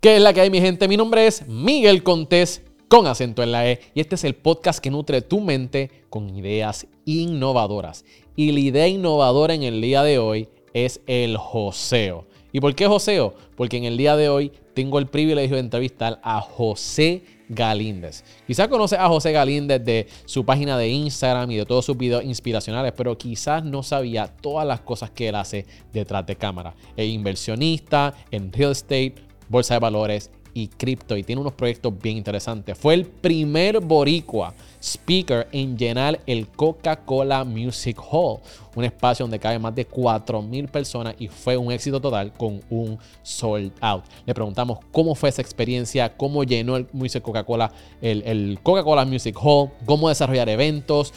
¿Qué es la que hay, mi gente? Mi nombre es Miguel Contés, con acento en la E, y este es el podcast que nutre tu mente con ideas innovadoras. Y la idea innovadora en el día de hoy es el joseo. ¿Y por qué joseo? Porque en el día de hoy tengo el privilegio de entrevistar a José Galíndez. Quizás conoces a José Galíndez de su página de Instagram y de todos sus videos inspiracionales, pero quizás no sabía todas las cosas que él hace detrás de cámara. Es inversionista en real estate, bolsa de valores y cripto y tiene unos proyectos bien interesantes. Fue el primer boricua speaker en llenar el Coca-Cola Music Hall, un espacio donde cabe más de 4.000 personas y fue un éxito total con un sold out. Le preguntamos cómo fue esa experiencia, cómo llenó el Coca-Cola, el Coca-Cola Music Hall, cómo desarrollar eventos,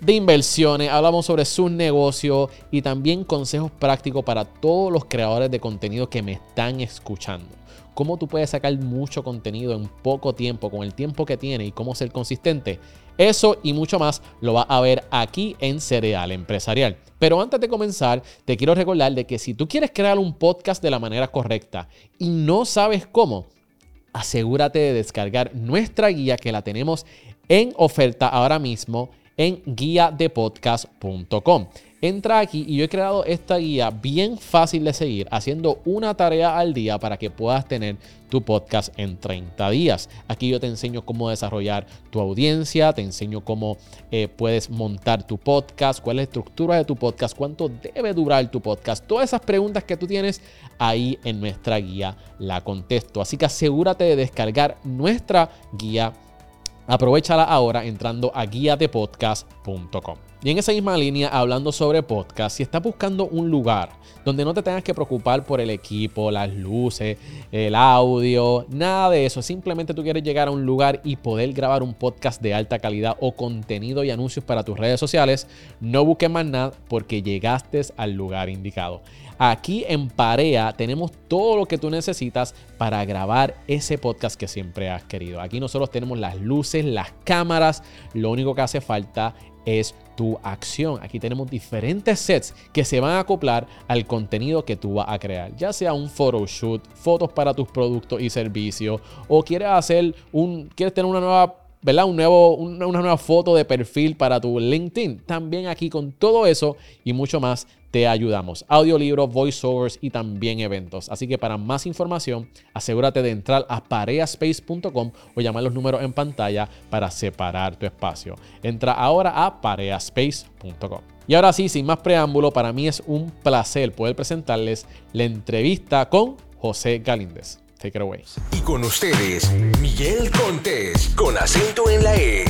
de inversiones, hablamos sobre su negocio y también consejos prácticos para todos los creadores de contenido que me están escuchando cómo tú puedes sacar mucho contenido en poco tiempo, con el tiempo que tiene y cómo ser consistente. Eso y mucho más lo vas a ver aquí en Cereal Empresarial. Pero antes de comenzar, te quiero recordar de que si tú quieres crear un podcast de la manera correcta y no sabes cómo, asegúrate de descargar nuestra guía que la tenemos en oferta ahora mismo en guiadepodcast.com. Entra aquí y yo he creado esta guía bien fácil de seguir, haciendo una tarea al día para que puedas tener tu podcast en 30 días. Aquí yo te enseño cómo desarrollar tu audiencia, te enseño cómo eh, puedes montar tu podcast, cuál es la estructura de tu podcast, cuánto debe durar tu podcast. Todas esas preguntas que tú tienes ahí en nuestra guía la contesto. Así que asegúrate de descargar nuestra guía. Aprovechala ahora entrando a guiadepodcast.com. Y en esa misma línea, hablando sobre podcast, si estás buscando un lugar donde no te tengas que preocupar por el equipo, las luces, el audio, nada de eso, simplemente tú quieres llegar a un lugar y poder grabar un podcast de alta calidad o contenido y anuncios para tus redes sociales, no busques más nada porque llegaste al lugar indicado. Aquí en Parea tenemos todo lo que tú necesitas para grabar ese podcast que siempre has querido. Aquí nosotros tenemos las luces, las cámaras, lo único que hace falta es tu acción. Aquí tenemos diferentes sets que se van a acoplar al contenido que tú vas a crear, ya sea un photoshoot, fotos para tus productos y servicios, o quieres hacer un, quieres tener una nueva ¿verdad? Un nuevo, una, nueva foto de perfil para tu LinkedIn. También aquí con todo eso y mucho más te ayudamos. Audiolibros, voiceovers y también eventos. Así que para más información, asegúrate de entrar a pareaspace.com o llamar los números en pantalla para separar tu espacio. Entra ahora a pareaspace.com. Y ahora sí, sin más preámbulo, para mí es un placer poder presentarles la entrevista con José Galíndez. Take it away. Y con ustedes, Miguel Contés, con acento en la E.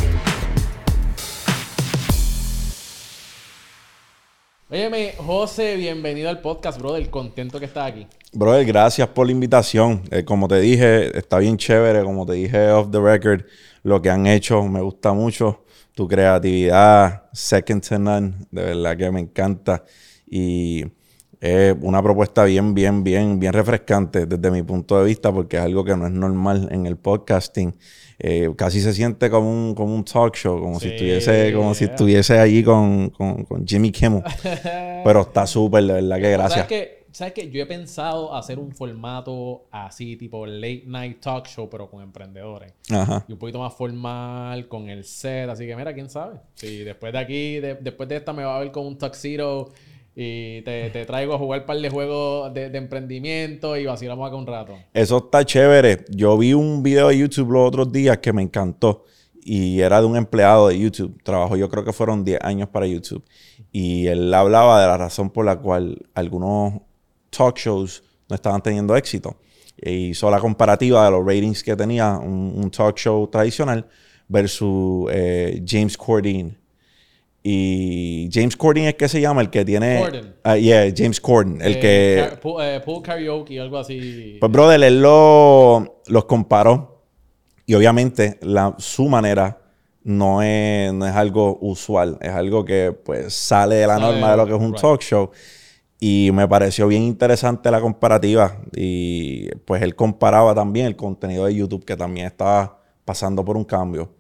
Óyeme, José, bienvenido al podcast, brother. Contento que estás aquí. Brother, gracias por la invitación. Eh, como te dije, está bien chévere. Como te dije off the record, lo que han hecho me gusta mucho. Tu creatividad, second to none, de verdad que me encanta. Y es una propuesta bien, bien, bien, bien refrescante desde mi punto de vista, porque es algo que no es normal en el podcasting. Eh, casi se siente como un, como un talk show, como si estuviese, como si estuviese allí con, Jimmy Kimmel. Pero está súper, de verdad que gracias. ¿Sabes que, ¿Sabes que Yo he pensado hacer un formato así, tipo late night talk show, pero con emprendedores. Y un poquito más formal, con el set. Así que mira, quién sabe. Si después de aquí, después de esta me va a ver con un tuxedo y te, traigo a jugar un par de juegos de, emprendimiento y vacilamos acá un rato. Eso está chévere. Yo vi un video de YouTube los otros días que me encantó y era de un empleado de YouTube. Trabajó, yo creo que fueron 10 años para YouTube. Y él hablaba de la razón por la cual algunos talk shows no estaban teniendo éxito. E hizo la comparativa de los ratings que tenía un, talk show tradicional versus eh, James Corden y James Corden es que se llama, el que tiene. Corden. Uh, yeah, James Corden. El eh, que. Eh, pool, karaoke, algo así. Pues, brother, él lo, los comparó. Y obviamente, la, su manera no es, no es algo usual. Es algo que, pues, sale de la norma de lo que es un talk show. Y me pareció bien interesante la comparativa. Y pues él comparaba también el contenido de YouTube, que también estaba pasando por un cambio.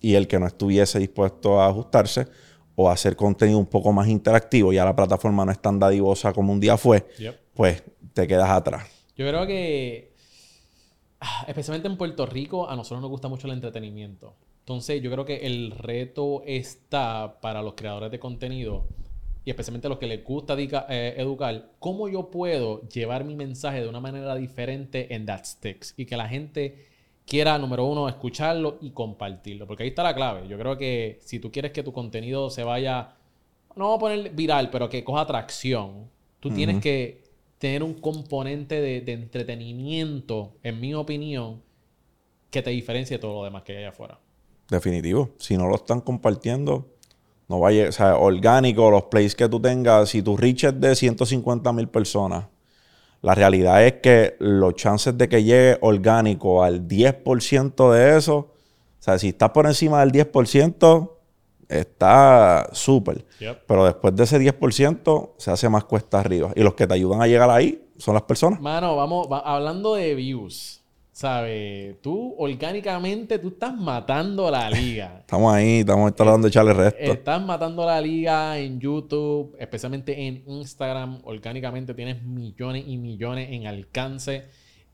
Y el que no estuviese dispuesto a ajustarse o hacer contenido un poco más interactivo, ya la plataforma no es tan dadivosa como un día fue, pues te quedas atrás. Yo creo que especialmente en Puerto Rico, a nosotros nos gusta mucho el entretenimiento. Entonces, yo creo que el reto está para los creadores de contenido y especialmente los que les gusta eh, educar, cómo yo puedo llevar mi mensaje de una manera diferente en That Sticks y que la gente quiera, número uno, escucharlo y compartirlo. Porque ahí está la clave. Yo creo que si tú quieres que tu contenido se vaya, no vamos a poner viral, pero que coja atracción, tú tienes que tener un componente de, de, entretenimiento, en mi opinión, que te diferencie de todo lo demás que hay allá afuera. Definitivo. Si no lo están compartiendo, no vaya, o sea, orgánico, los plays que tú tengas, si tu reach es de 150 mil personas, la realidad es que los chances de que llegue orgánico al 10% de eso, o sea, si estás por encima del 10%, está súper. Pero después de ese 10%, se hace más cuesta arriba. Y los que te ayudan a llegar ahí son las personas. Mano, vamos, hablando de views. ¿Sabes? Tú orgánicamente tú estás matando la liga. estamos ahí, estamos tratando de echarle resto. Estás matando la liga en YouTube, especialmente en Instagram. Orgánicamente tienes millones y millones en alcance.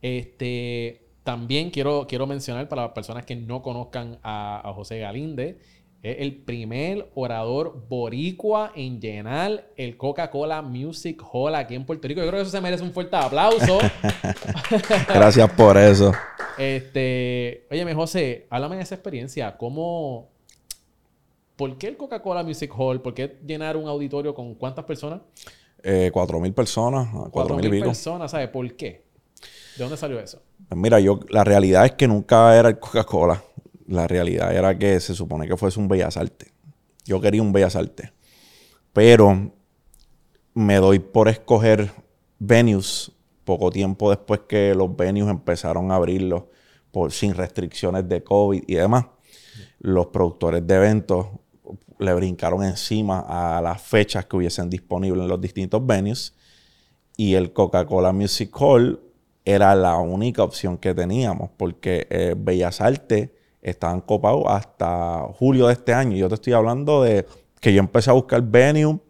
Este, también quiero, quiero mencionar para las personas que no conozcan a José Galinde. Es el primer orador boricua en llenar el Coca-Cola Music Hall aquí en Puerto Rico. Yo creo que eso se merece un fuerte aplauso. Gracias por eso. Este, óyeme, José, háblame de esa experiencia. ¿Cómo, ¿Por qué el Coca-Cola Music Hall? ¿Por qué llenar un auditorio con cuántas personas? Eh, cuatro mil personas. Cuatro mil personas, ¿sabes? ¿Por qué? ¿De dónde salió eso? Mira, yo, la realidad es que nunca era el Coca-Cola la realidad era que se supone que fuese un Bellas Artes. Yo quería un Bellas Artes. Pero me doy por escoger venues poco tiempo después que los venues empezaron a abrirlos sin restricciones de COVID y demás. Los productores de eventos le brincaron encima a las fechas que hubiesen disponibles en los distintos venues y el Coca-Cola Music Hall era la única opción que teníamos porque eh, Bellas Artes estaban copados hasta julio de este año. Yo te estoy hablando de que yo empecé a buscar venue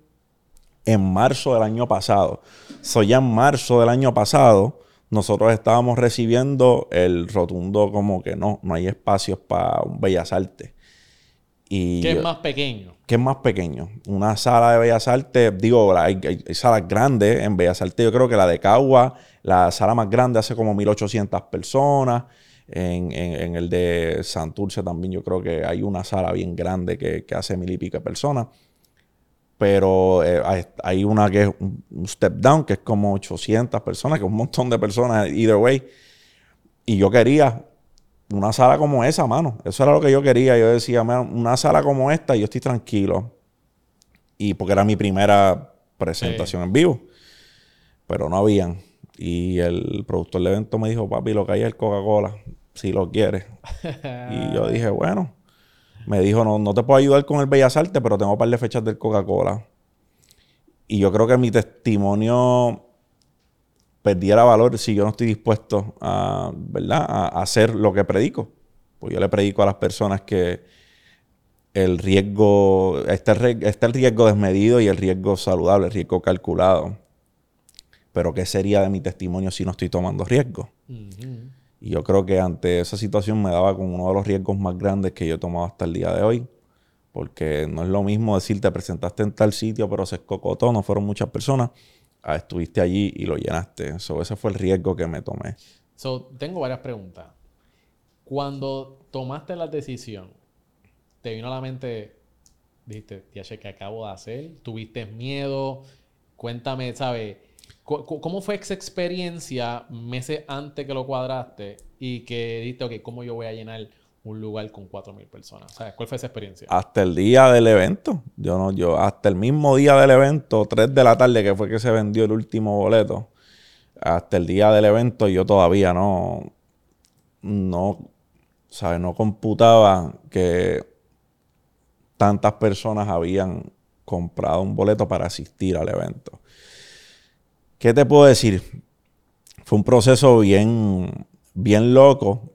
en marzo del año pasado. Soy ya en marzo del año pasado, nosotros estábamos recibiendo el rotundo como que no, no hay espacios para un Bellas Artes. Y ¿Qué es más pequeño? ¿Qué es más pequeño? Una sala de Bellas Artes, digo, hay, hay, salas grandes en Bellas Artes. Yo creo que la de Cagua, la sala más grande hace como 1800 personas. En, el de Santurce también yo creo que hay una sala bien grande que, hace mil y pico personas. Pero eh, hay, una que es un, step down, que es como 800 personas, que es un montón de personas, either way. Y yo quería una sala como esa, mano. Eso era lo que yo quería. Yo decía, una sala como esta, yo estoy tranquilo. Y porque era mi primera presentación en vivo. Pero no habían. Y el productor del evento me dijo, papi, lo que hay es el Coca-Cola, si lo quieres. y yo dije, bueno. Me dijo, no, no te puedo ayudar con el Bellas Artes, pero tengo un par de fechas del Coca-Cola. Y yo creo que mi testimonio perdiera valor si yo no estoy dispuesto a, ¿verdad? a hacer lo que predico. Pues yo le predico a las personas que el riesgo, está el riesgo desmedido y el riesgo saludable, el riesgo calculado. Pero ¿qué sería de mi testimonio si no estoy tomando riesgo? Y yo creo que ante esa situación me daba con uno de los riesgos más grandes que yo he tomado hasta el día de hoy. Porque no es lo mismo decir, te presentaste en tal sitio, pero se escocotó, no fueron muchas personas. Ah, estuviste allí y lo llenaste. ese fue el riesgo que me tomé. So, tengo varias preguntas. Cuando tomaste la decisión, ¿te vino a la mente, dijiste, ya sé que acabo de hacer? ¿Tuviste miedo? Cuéntame, ¿sabes? ¿Cómo fue esa experiencia meses antes que lo cuadraste y que dijiste, ok, ¿cómo yo voy a llenar un lugar con 4.000 personas? ¿Cuál fue esa experiencia? Hasta el día del evento. Yo no, yo, hasta el mismo día del evento, 3 de la tarde, que fue que se vendió el último boleto. Hasta el día del evento yo todavía no, no, ¿sabes? No computaba que tantas personas habían comprado un boleto para asistir al evento. ¿Qué te puedo decir? Fue un proceso bien, bien loco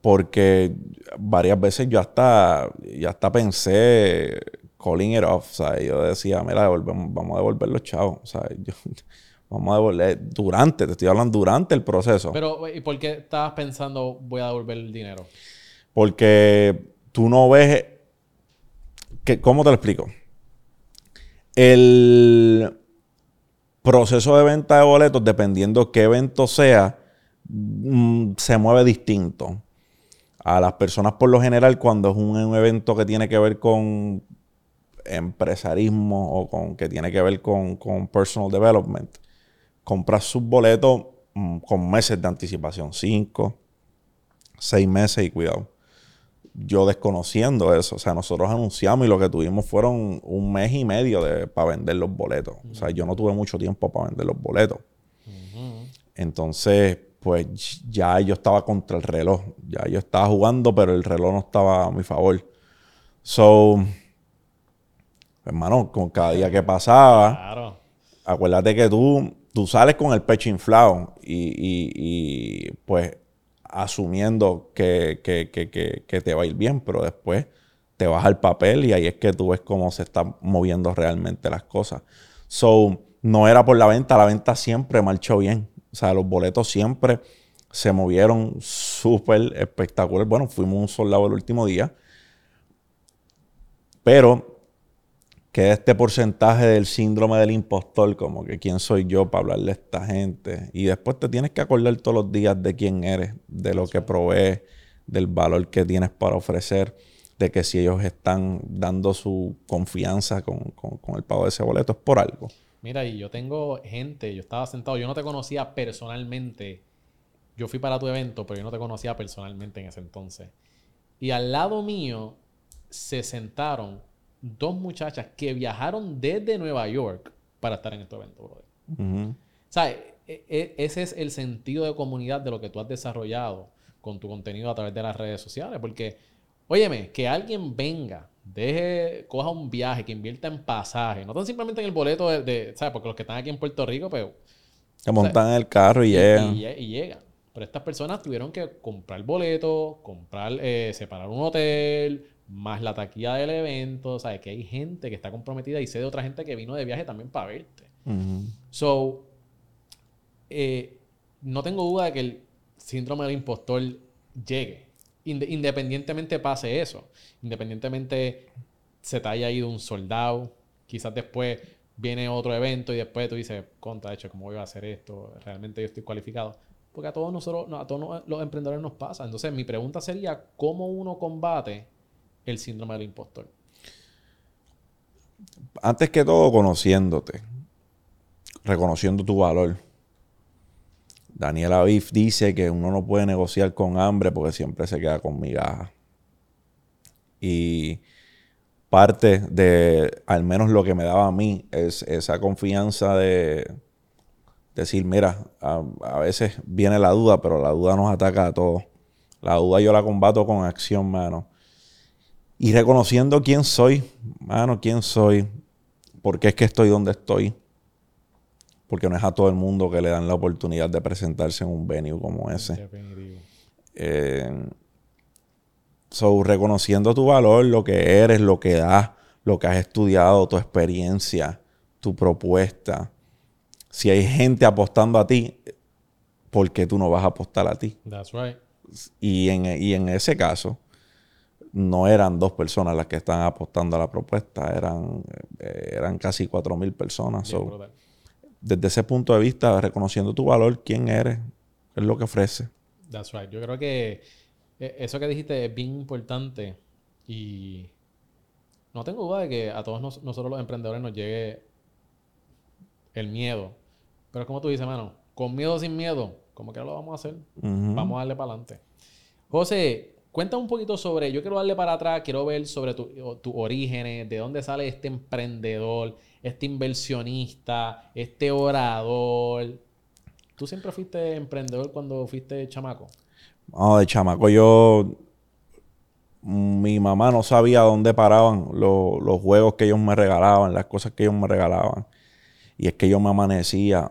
porque varias veces yo hasta, ya hasta pensé calling it off, Yo decía, mira, vamos a devolver los chavos, Vamos a devolver durante, te estoy hablando durante el proceso. Pero, ¿y por qué estabas pensando voy a devolver el dinero? Porque tú no ves. Que, ¿Cómo te lo explico? El proceso de venta de boletos, dependiendo qué evento sea, mm, se mueve distinto. A las personas, por lo general, cuando es un, evento que tiene que ver con empresarismo o con que tiene que ver con, con personal development, compras sus boletos mm, con meses de anticipación, cinco, seis meses y cuidado. Yo desconociendo eso, o sea, nosotros anunciamos y lo que tuvimos fueron un mes y medio de, para vender los boletos. O sea, yo no tuve mucho tiempo para vender los boletos. Entonces, pues ya yo estaba contra el reloj. Ya yo estaba jugando, pero el reloj no estaba a mi favor. So, hermano, con cada día que pasaba, Claro. acuérdate que tú, tú sales con el pecho inflado y, y- y, pues asumiendo que, que- que- que- te va a ir bien, pero después te vas al papel y ahí es que tú ves cómo se están moviendo realmente las cosas. So, no era por la venta, la venta siempre marchó bien. O sea, los boletos siempre se movieron súper espectacular. Bueno, fuimos un soldado el último día. Pero queda este porcentaje del síndrome del impostor, como que quién soy yo para hablarle a esta gente. Y después te tienes que acordar todos los días de quién eres, de lo que provees, del valor que tienes para ofrecer, de que si ellos están dando su confianza con, con- con el pago de ese boleto es por algo. Mira, y yo tengo gente, yo estaba sentado, yo no te conocía personalmente. Yo fui para tu evento, pero yo no te conocía personalmente en ese entonces. Y al lado mío se sentaron dos muchachas que viajaron desde Nueva York para estar en este evento, brother. ¿Sabes? E- e- ese es el sentido de comunidad de lo que tú has desarrollado con tu contenido a través de las redes sociales. Porque, óyeme, que alguien venga, deje, coja un viaje, que invierta en pasaje, no tan simplemente en el boleto de, de- ¿sabes? Porque los que están aquí en Puerto Rico, pues, Te montan en el carro y y, llegan. y y llegan. Pero estas personas tuvieron que comprar boleto, comprar, eh, separar un hotel, más la taquilla del evento. ¿Sabes? Que hay gente que está comprometida y sé de otra gente que vino de viaje también para verte. So, eh, no tengo duda de que el síndrome del impostor llegue. Inde- independientemente pase eso. Independientemente se te haya ido un soldado. Quizás después viene otro evento y después tú dices, contra, de hecho, ¿cómo voy a hacer esto? Realmente yo estoy cualificado. Porque a todos nosotros, no, a todos los emprendedores nos pasa. Entonces, mi pregunta sería, ¿cómo uno combate el síndrome del impostor? Antes que todo, conociéndote, reconociendo tu valor. Daniel Aviv dice que uno no puede negociar con hambre porque siempre se queda con migajas. Y parte de, al menos lo que me daba a mí, es esa confianza de decir, mira, a, a veces viene la duda, pero la duda nos ataca a todos. La duda yo la combato con acción, mano. Y reconociendo quién soy, mano, quién soy, por qué es que estoy donde estoy. Porque no es a todo el mundo que le dan la oportunidad de presentarse en un venue como ese. Eh, so, reconociendo tu valor, lo que eres, lo que das, lo que has estudiado, tu experiencia, tu propuesta. Si hay gente apostando a ti, ¿por qué tú no vas a apostar a ti? That's right. Y en, y en ese caso, no eran dos personas las que estaban apostando a la propuesta, eran, eh, eran casi cuatro mil personas. Bien So, desde ese punto de vista, reconociendo tu valor, quién eres, qué es lo que ofreces. That's right. Yo creo que eh, eso que dijiste es bien importante y no tengo duda de que a todos nos- nosotros los emprendedores nos llegue el miedo. Pero como tú dices, mano, con miedo o sin miedo, como que lo vamos a hacer. Vamos a darle para adelante. José, cuéntame un poquito sobre, yo quiero darle para atrás, quiero ver sobre tu- tus orígenes, de dónde sale este emprendedor, este inversionista, este orador. ¿Tú siempre fuiste emprendedor cuando fuiste chamaco? No, de chamaco yo... Mi mamá no sabía dónde paraban lo- los juegos que ellos me regalaban, las cosas que ellos me regalaban. Y es que yo me amanecía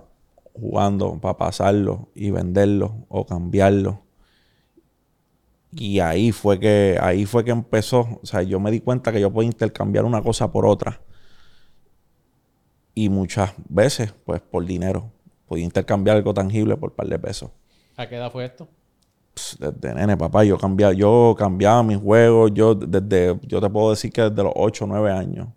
jugando para pasarlo y venderlo o cambiarlo. Y ahí fue que ahí fue que empezó, o sea, yo me di cuenta que yo podía intercambiar una cosa por otra. Y muchas veces, pues por dinero. Podía intercambiar algo tangible por un par de pesos. ¿A qué edad fue esto? Desde nene, papá, yo cambiaba, yo cambiaba mis juegos. Yo desde, yo te puedo decir que desde los 8 o 9 años.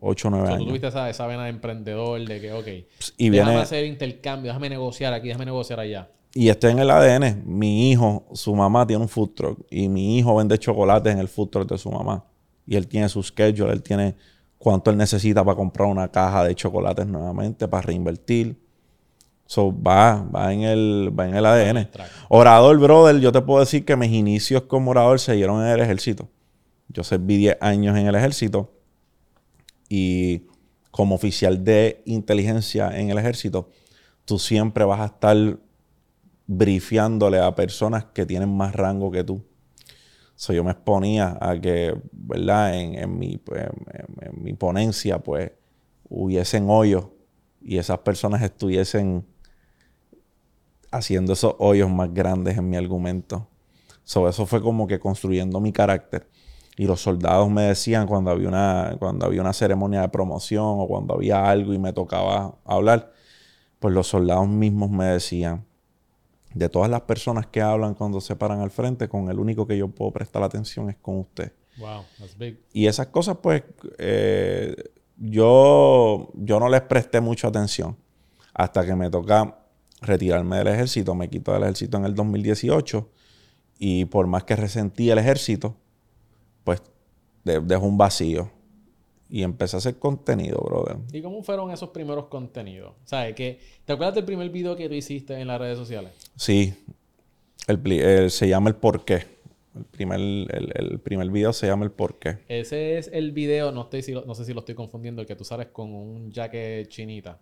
8 o 9 O sea, tú años. tuviste esa, esa vena de emprendedor de que, ok, Pss, Y déjame viene, hacer intercambio, déjame negociar aquí, déjame negociar allá. Y está en el ADN. Mi hijo, su mamá tiene un food truck. Y mi hijo vende chocolates en el food truck de su mamá. Y él tiene su schedule, él tiene cuánto él necesita para comprar una caja de chocolates nuevamente, para reinvertir. So, va, va en el, va en el ADN. Orador, brother, yo te puedo decir que mis inicios como orador se dieron en el ejército. Yo serví 10 años en el ejército y como oficial de inteligencia en el ejército, tú siempre vas a estar brifiándole a personas que tienen más rango que tú. So, yo me exponía a que, ¿verdad? En, mi, pues, en- ponencia, pues, hubiesen hoyos y esas personas estuviesen haciendo esos hoyos más grandes en mi argumento. So, eso fue como que construyendo mi carácter. Y los soldados me decían cuando había una, cuando había una ceremonia de promoción o cuando había algo y me tocaba hablar, pues los soldados mismos me decían, de todas las personas que hablan cuando se paran al frente, con el único que yo puedo prestar atención es con usted. Wow, that's big. Y esas cosas, pues, eh, yo, yo no les presté mucha atención hasta que me toca retirarme del ejército. Me quito del ejército en el 2018 y por más que resentí el ejército, pues de- dejó un vacío y empecé a hacer contenido, brother. ¿Y cómo fueron esos primeros contenidos? ¿Sabes? Que, ¿Te acuerdas del primer video que tú hiciste en las redes sociales? Sí, el, se llama El Porqué. El primer, el, el primer video se llama El Porqué. Ese es el video, no, estoy, si lo- no sé si lo estoy confundiendo, el que tú sales con un jacket chinita.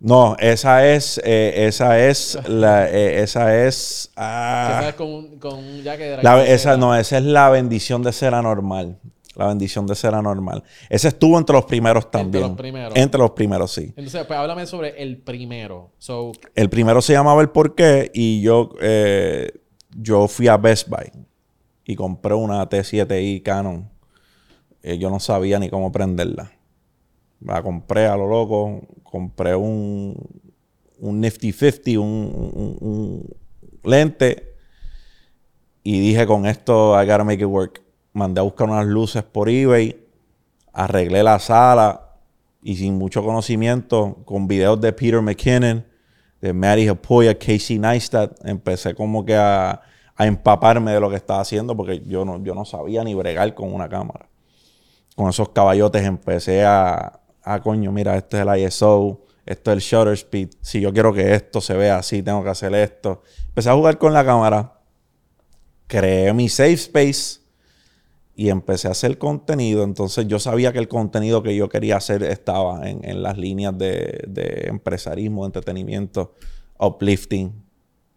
No, esa es, eh, esa es, la, eh, esa es, ah, con con un jacket de la- esa no, esa es la bendición de ser anormal. La bendición de ser anormal. Ese estuvo entre los primeros también. los primeros. Entre los primeros, sí. Entonces, pues háblame sobre el primero. So, El primero se llamaba El Porqué y yo, eh, yo fui a Best Buy y compré una T7i Canon. Eh, yo no sabía ni cómo prenderla. La compré a lo loco. Compré un, un Nifty 50, un, un- un lente. Y dije, con esto, I gotta make it work. Mandé a buscar unas luces por eBay. Arreglé la sala. Y sin mucho conocimiento, con videos de Peter McKinnon, de Matty Hapoya, Casey Neistat, empecé como que a, a empaparme de lo que estaba haciendo porque yo no, yo no sabía ni bregar con una cámara. Con esos caballotes empecé a, a coño, mira, este es el ISO, esto es el shutter speed. Si yo quiero que esto se vea así, tengo que hacer esto. Empecé a jugar con la cámara, creé mi safe space y empecé a hacer contenido. Entonces yo sabía que el contenido que yo quería hacer estaba en, en las líneas de, de empresarismo, entretenimiento, uplifting,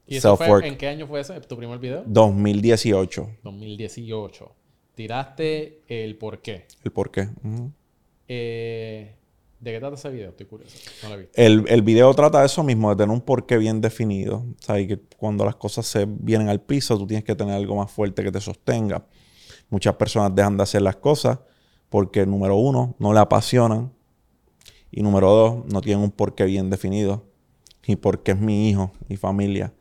¿Y eso fue, en qué año fue ese? ¿Tu primer video? 2018. 2018. Tiraste el por qué. El por qué. Eh, ¿De qué trata ese video? Estoy curioso. No lo. El, el video trata de eso mismo, de tener un porqué bien definido. Sabes que cuando las cosas se vienen al piso, tú tienes que tener algo más fuerte que te sostenga. Muchas personas dejan de hacer las cosas porque, número uno, no le apasionan. Y número dos, no tienen un porqué bien definido. Y porque es mi hijo y familia,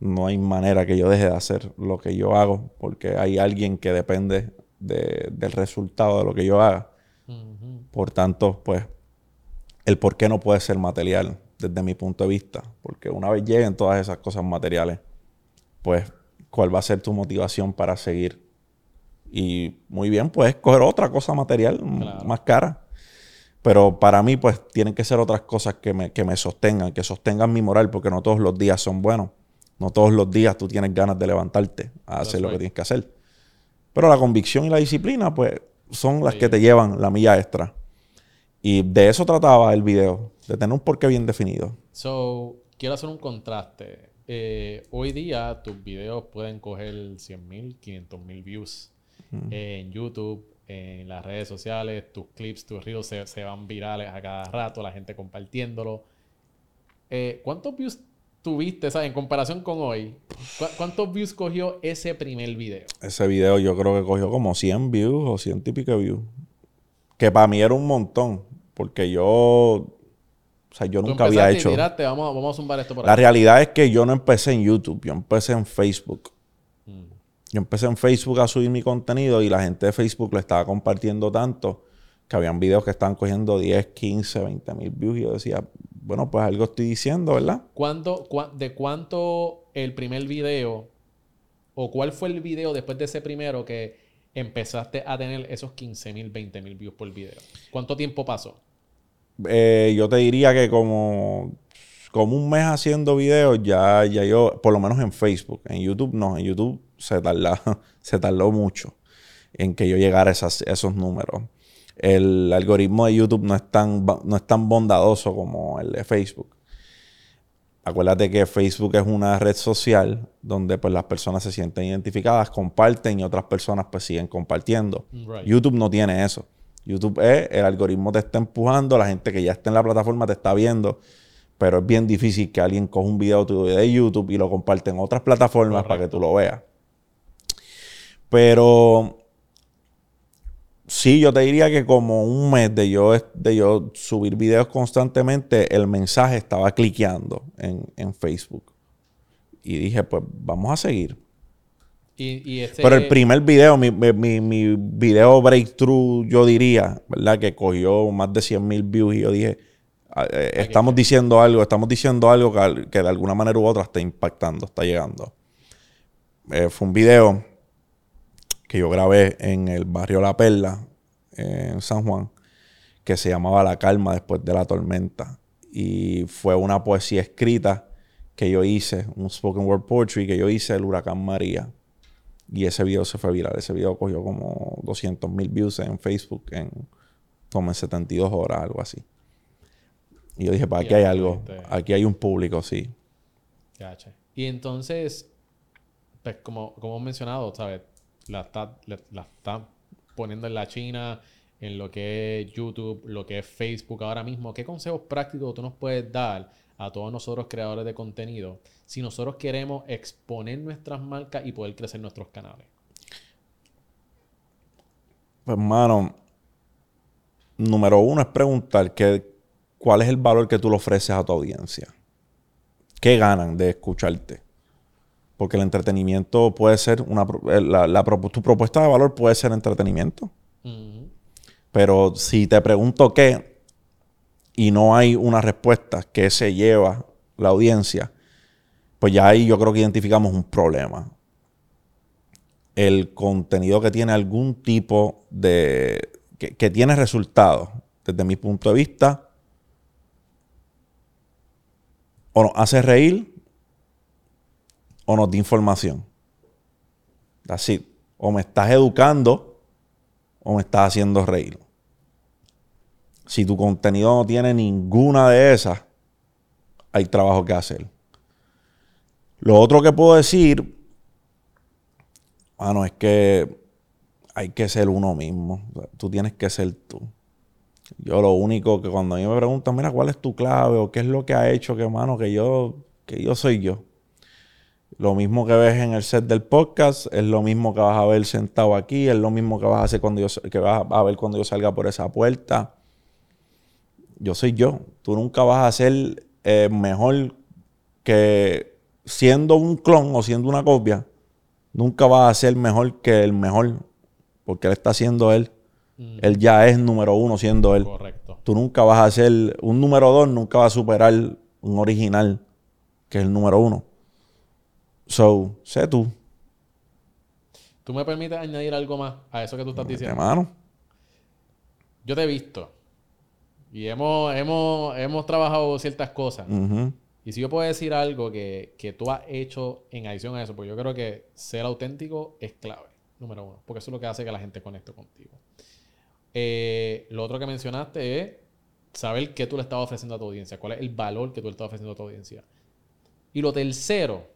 no hay manera que yo deje de hacer lo que yo hago porque hay alguien que depende de- del resultado de lo que yo haga. Por tanto, pues, el por qué no puede ser material desde mi punto de vista. Porque una vez lleguen todas esas cosas materiales, pues, ¿cuál va a ser tu motivación para seguir? Y muy bien, puedes coger otra cosa material Claro. más cara. Pero para mí, pues, tienen que ser otras cosas que me, que me sostengan, que sostengan mi moral, porque no todos los días son buenos. No todos los días tú tienes ganas de levantarte a hacer lo que tienes que hacer. Pero la convicción y la disciplina, pues, son las Sí. que te llevan la milla extra. Y de eso trataba el video, de tener un porqué bien definido. So, quiero hacer un contraste. Eh, hoy día tus videos pueden coger 100.000, 500.000 views en YouTube, en las redes sociales, tus clips, tus reels se, se van virales a cada rato, la gente compartiéndolo. Eh, ¿Cuántos views tuviste, sabes, en comparación con hoy? ¿cu- ¿Cuántos views cogió ese primer video? Ese video yo creo que cogió como 100 views o 100 y pico views. Que para mí era un montón, porque yo O sea, yo Tú nunca había hecho. tiraste, vamos, vamos a zumbar esto por La realidad es que yo no empecé en YouTube, yo empecé en Facebook. Yo empecé en Facebook a subir mi contenido y la gente de Facebook lo estaba compartiendo tanto que habían videos que estaban cogiendo 10, 15, 20 mil views y yo decía, bueno, pues algo estoy diciendo, ¿verdad? ¿Cuánto, cua- ¿De cuánto el primer video o cuál fue el video después de ese primero que empezaste a tener esos 15 mil, 20 mil views por video? ¿Cuánto tiempo pasó? Eh, yo te diría que como, como un mes haciendo videos, ya, ya yo, por lo menos en Facebook, en YouTube no, en YouTube se, tarda, se tardó mucho en que yo llegara a esas- esos números. El algoritmo de YouTube no es, tan, no es tan bondadoso como el de Facebook. Acuérdate que Facebook es una red social donde pues las personas se sienten identificadas, comparten y otras personas pues siguen compartiendo. Right. YouTube no tiene eso. YouTube es, el algoritmo te está empujando, la gente que ya está en la plataforma te está viendo, pero es bien difícil que alguien coja un video tuyo de YouTube y lo comparte en otras plataformas para que tú lo veas. Pero sí, yo te diría que como un mes de yo, de yo subir videos constantemente, el mensaje estaba cliqueando en, en Facebook. Y dije, pues vamos a seguir. Y, y ese- Pero el primer video, mi, mi, mi- video breakthrough, yo diría, ¿verdad? Que cogió más de 100 mil views y yo dije, estamos diciendo algo, estamos diciendo algo que, de alguna manera u otra está impactando, está llegando. Eh, fue un video que yo grabé en el barrio La Perla, eh, en San Juan, que se llamaba La Calma después de la tormenta. Y fue una poesía escrita que yo hice, un spoken word poetry que yo hice el huracán María. Y ese video se fue viral. Ese video cogió como 200 mil views en Facebook en como en 72 horas, algo así. Y yo dije, pues aquí hay algo. Aquí hay un público, sí. Gacha. Y entonces, pues como, como hemos mencionado, ¿sabes? La está, la, la está poniendo en la China, en lo que es YouTube, lo que es Facebook ahora mismo. ¿Qué consejos prácticos tú nos puedes dar a todos nosotros creadores de contenido si nosotros queremos exponer nuestras marcas y poder crecer nuestros canales? Pues, hermano, número uno es preguntar que, cuál es el valor que tú le ofreces a tu audiencia. ¿Qué ganan de escucharte? Porque el entretenimiento puede ser una... eh, la- la propu- tu propuesta de valor puede ser entretenimiento. Pero si te pregunto qué y no hay una respuesta que se lleva la audiencia, pues ya ahí yo creo que identificamos un problema. El contenido que tiene algún tipo de... que, que tiene resultados, desde mi punto de vista, o nos hace reír o nos da información. Así, o me estás educando o me estás haciendo reír. Si tu contenido no tiene ninguna de esas, hay trabajo que hacer. Lo otro que puedo decir, bueno, es que hay que ser uno mismo. Tú tienes que ser tú. Yo lo único que cuando a mí me preguntan, mira, ¿cuál es tu clave? O qué es lo que ha hecho que, mano, que yo, que yo soy yo. Lo mismo que ves en el set del podcast, es lo mismo que vas a ver sentado aquí, es lo mismo que vas a hacer cuando yo, que vas a ver cuando yo salga por esa puerta. Yo soy yo. Tú nunca vas a ser eh, mejor que siendo un clon o siendo una copia. Nunca vas a ser mejor que el mejor, porque él está siendo él. Mm. Él ya es número uno siendo él. Correcto. Tú nunca vas a ser un número dos, nunca vas a superar un original que es el número uno. So, sé tú, ¿Tú me permites añadir algo más a eso que tú estás diciendo? hermano. Yo te he visto. Y hemos, hemos, hemos trabajado ciertas cosas. Y si yo puedo decir algo que, que tú has hecho en adición a eso, porque yo creo que ser auténtico es clave, número uno, porque eso es lo que hace que la gente conecte contigo. Eh, lo otro que mencionaste es saber qué tú le estás ofreciendo a tu audiencia, cuál es el valor que tú le estás ofreciendo a tu audiencia. Y lo tercero,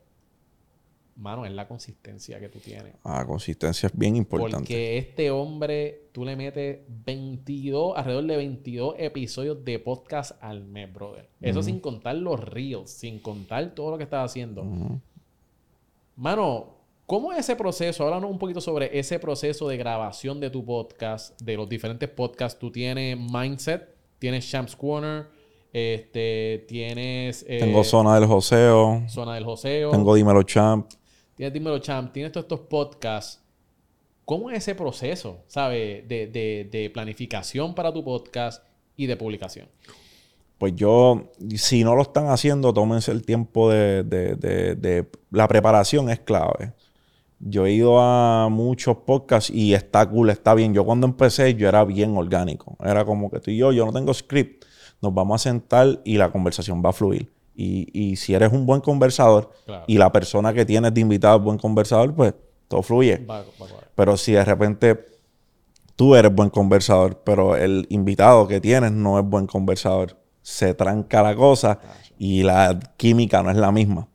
mano, es la consistencia que tú tienes. Ah, consistencia es bien importante. Porque este hombre, tú le metes 22, alrededor de 22 episodios de podcast al mes, brother. Eso sin contar los reels, sin contar todo lo que estás haciendo. Ujú. Mano, ¿cómo es ese proceso? Háblanos un poquito sobre ese proceso de grabación de tu podcast, de los diferentes podcasts. Tú tienes Mindset, tienes Shams Corner, Este, tienes... eh, Tengo Zona del Joseo. Zona del Joseo. Tengo Dímelo Champ. Tienes Dímelo Champ. Tienes todos estos podcasts. ¿Cómo es ese proceso, sabe, de, de- de planificación para tu podcast y de publicación? Pues yo, si no lo están haciendo, tómense el tiempo de, de- de- de- La preparación es clave. Yo he ido a muchos podcasts y está cool, está bien. Yo cuando empecé, yo era bien orgánico. Era como que tú y yo, yo no tengo script. Nos vamos a sentar y la conversación va a fluir. Y, y si eres un buen conversador Claro. y la persona que tienes de invitado es buen conversador, pues todo fluye. Va, va. Pero si de repente tú eres buen conversador, pero el invitado que tienes no es buen conversador, se tranca la cosa y la química no es la misma.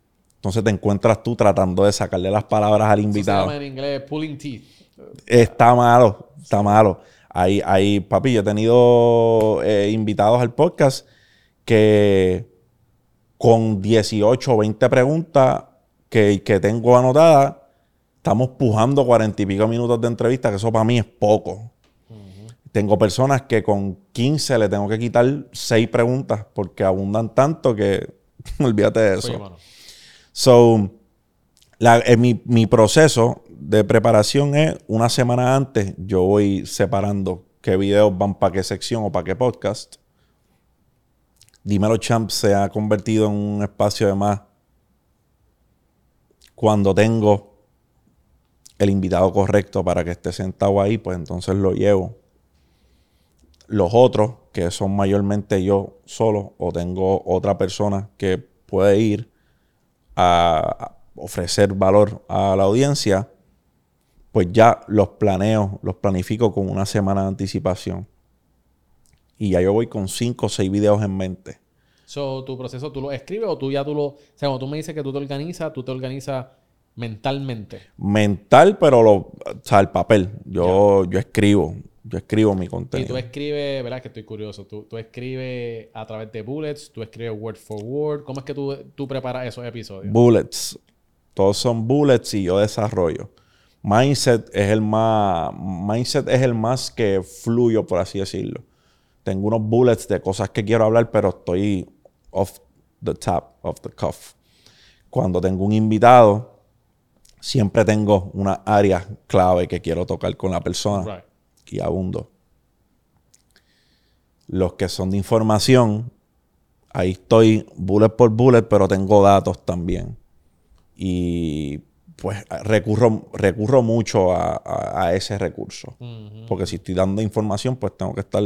Entonces te encuentras tú tratando de sacarle las palabras al Eso se invitado. llama en inglés pulling teeth. Está malo, está malo. Ahí, ahí, papi, yo he tenido eh, invitados al podcast que con 18 o 20 preguntas que, que tengo anotadas, estamos pujando 40 y pico minutos de entrevista, que eso para mí es poco. Tengo personas que con 15 le tengo que quitar 6 preguntas porque abundan tanto que olvídate de eso. Oye. So, eh, mi, mi proceso de preparación es una semana antes, yo voy separando qué videos van para qué sección o para qué podcast. Dímelo Champ se ha convertido en un espacio de más cuando tengo el invitado correcto para que esté sentado ahí, pues entonces lo llevo. Los otros, que son mayormente yo solo, o tengo otra persona que puede ir, a ofrecer valor a la audiencia, pues ya los planeo, los planifico con una semana de anticipación. Y ya yo voy con cinco o seis videos en mente. So, tu proceso, ¿tú lo escribes o tú ya tú lo... O sea, cuando tú me dices que tú te organizas, tú te organizas mentalmente. Mental, pero lo, o sea, el papel. Yo, yo escribo, yo escribo mi Y contenido. tú escribes, ¿verdad? Que estoy curioso. Tú, tú escribes a través de bullets, tú escribes word for word. ¿Cómo es que tú, tú preparas esos episodios? Bullets. Todos son bullets y yo desarrollo. Mindset es el más. Mindset es el más que fluyo, por así decirlo. Tengo unos bullets de cosas que quiero hablar, pero estoy off the top, off the cuff. Cuando tengo un invitado, siempre tengo una área clave que quiero tocar con la persona Right. Y abundo. Los que son de información, ahí estoy bullet por bullet, pero tengo datos también. Y pues recurro, recurro mucho a, a- a ese recurso. Porque si estoy dando información, pues tengo que estar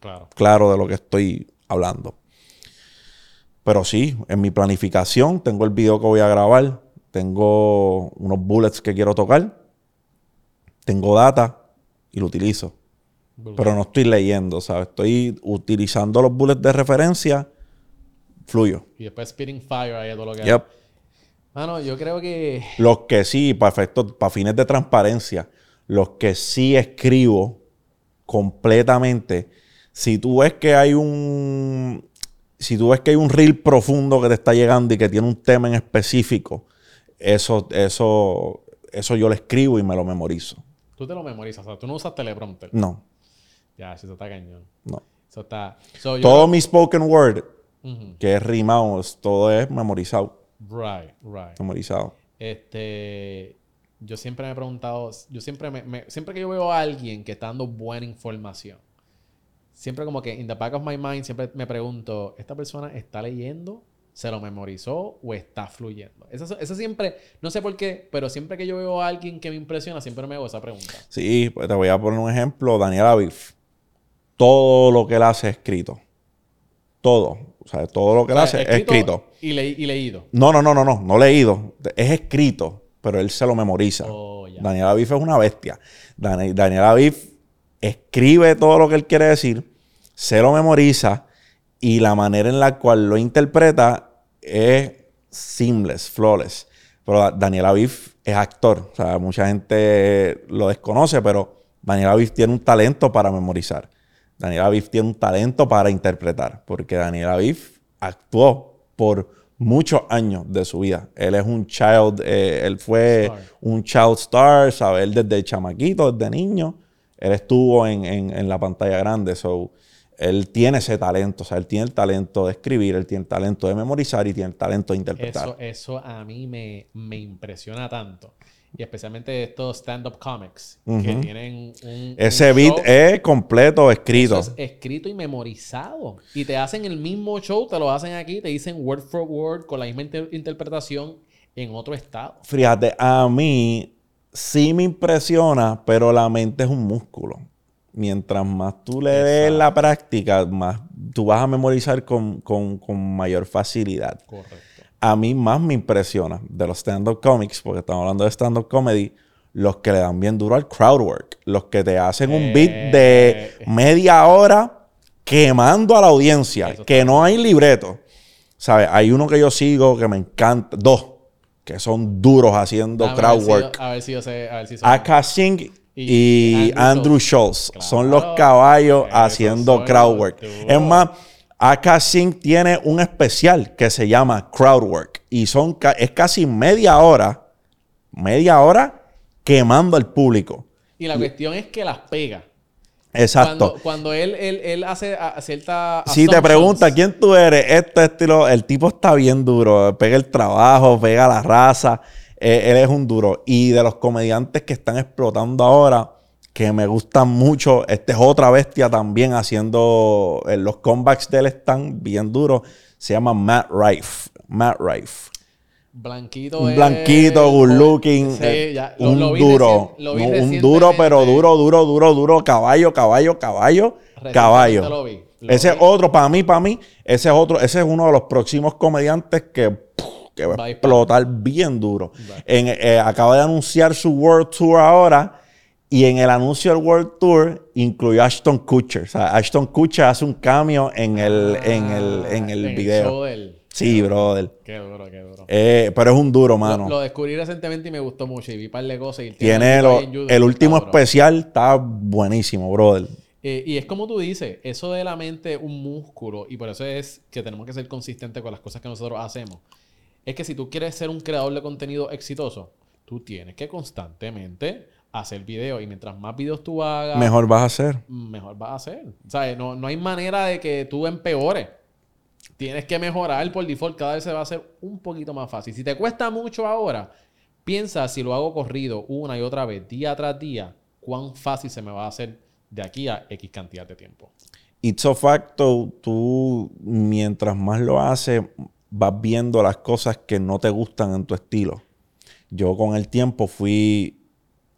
Claro. claro de lo que estoy hablando. Pero sí, en mi planificación tengo el video que voy a grabar, tengo unos bullets que quiero tocar, tengo data y lo utilizo. Pero no estoy leyendo, ¿sabes? Estoy utilizando los bullets de referencia, fluyo. Y después spitting fire ahí a todo lo que... Yep. Mano, yo creo que... Los que sí, para efectos, para fines de transparencia, los que sí escribo completamente, si tú ves que hay un, si tú ves que hay un reel profundo que te está llegando y que tiene un tema en específico, eso, eso, eso yo lo escribo y me lo memorizo. Tú te lo memorizas. O sea, tú no usas teleprompter. No, Ya, eso está cañón. no. Eso está... So, yo Todo mi spoken word, que es rimado, todo es memorizado, Right, right. memorizado. Este, yo siempre me he preguntado, yo siempre me, me- siempre que yo veo a alguien que está dando buena información, siempre como que in the back of my mind siempre me pregunto, ¿esta persona está leyendo? ¿Se lo memorizó o está fluyendo? Eso, eso siempre, no sé por qué, pero siempre que yo veo a alguien que me impresiona, siempre me hago esa pregunta. Sí, pues te voy a poner un ejemplo. Daniel Aviv. Todo lo que él hace es escrito. Todo. O sea, todo lo que él O sea, hace es escrito. Y, le- y leído. No, no, no, no, no. No leído. Es escrito, pero él se lo memoriza. Oh. Daniel Aviv es una bestia. Dani- Daniel Aviv escribe todo lo que él quiere decir, se lo memoriza y la manera en la cual lo interpreta es seamless, flawless. Pero Da- Daniel Aviv es actor. O sea, mucha gente lo desconoce, pero Daniel Aviv tiene un talento para memorizar. Daniel Aviv tiene un talento para interpretar, porque Daniel Aviv actuó por muchos años de su vida. Él es un child, eh, él fue Star. un child star, ¿sabes? Él desde chamaquito, desde niño, él estuvo en, en- en la pantalla grande. So, él tiene ese talento, o sea, él tiene el talento de escribir, él tiene el talento de memorizar y tiene el talento de interpretar. Eso, eso a mí me, me impresiona tanto. Y especialmente estos stand-up comics que tienen un. Ese un beat show. es completo, escrito. Es escrito y memorizado. Y te hacen el mismo show, te lo hacen aquí, te dicen word for word con la misma inter- interpretación en otro estado. Fíjate, a mí sí me impresiona, pero la mente es un músculo. Mientras más tú le des la práctica, más tú vas a memorizar con, con- con mayor facilidad. Correcto. A mí más me impresiona de los stand-up comics, porque estamos hablando de stand-up comedy, los que le dan bien duro al crowd work. Los que te hacen un beat de Eh. media hora quemando a la audiencia, Eso que no hay libreto. ¿Sabes? Hay uno que yo sigo que me encanta, dos, que son duros haciendo crowd ver si yo- work. a ver si yo sé. A ver si Singh y, Y Andrew, Schultz. Claro. Son los caballos haciendo son crowd los work. duros. Es más, Aka Singh tiene un especial que se llama crowd work. Y son es casi media hora, media hora quemando al público. Y la cuestión es que las pega. Exacto. Cuando, cuando él, él, él hace cierta. Si te pregunta quién tú eres, este estilo, el tipo está bien duro. Pega el trabajo, pega la raza. Eh, él es un duro. Y de los comediantes que están explotando ahora, que me gustan mucho, este es otra bestia también haciendo. eh, los comebacks de él están bien duros. Se llama Matt Rife. Matt Rife. Blanquito. Un es- blanquito, good looking, Sí, eh, ya, lo- un lo vi duro. lo vi un duro, pero duro, duro, duro, duro. Caballo, caballo, caballo, caballo. lo vi, lo ese es otro, para mí, para mí, ese es otro, ese es uno de los próximos comediantes que, puf, que va a explotar bien duro. En, eh, acaba de anunciar su World Tour ahora. Y en el anuncio del World Tour incluyó a Ashton Kutcher. O sea, Ashton Kutcher hace un cambio en el, en el, en el Ah, en video. show sí, brother. Qué duro, qué duro. Eh, pero es un duro, mano. Lo, lo descubrí recientemente y me gustó mucho. Y vi un par de cosas. Y el Tiene lo- YouTube, el último especial, está buenísimo, brother. Eh, y es como tú dices, eso de la mente es un músculo y por eso es que tenemos que ser consistentes con las cosas que nosotros hacemos. Es que si tú quieres ser un creador de contenido exitoso, tú tienes que constantemente hacer videos y mientras más videos tú hagas, Mejor vas a hacer. mejor vas a hacer. ¿Sabes? No, no hay manera de que tú empeores. Tienes que mejorar por default. Cada vez se va a hacer un poquito más fácil. Si te cuesta mucho ahora, piensa si lo hago corrido una y otra vez, día tras día, cuán fácil se me va a hacer de aquí a X cantidad de tiempo. Ipso facto, tú mientras más lo haces, vas viendo las cosas que no te gustan en tu estilo. Yo con el tiempo fui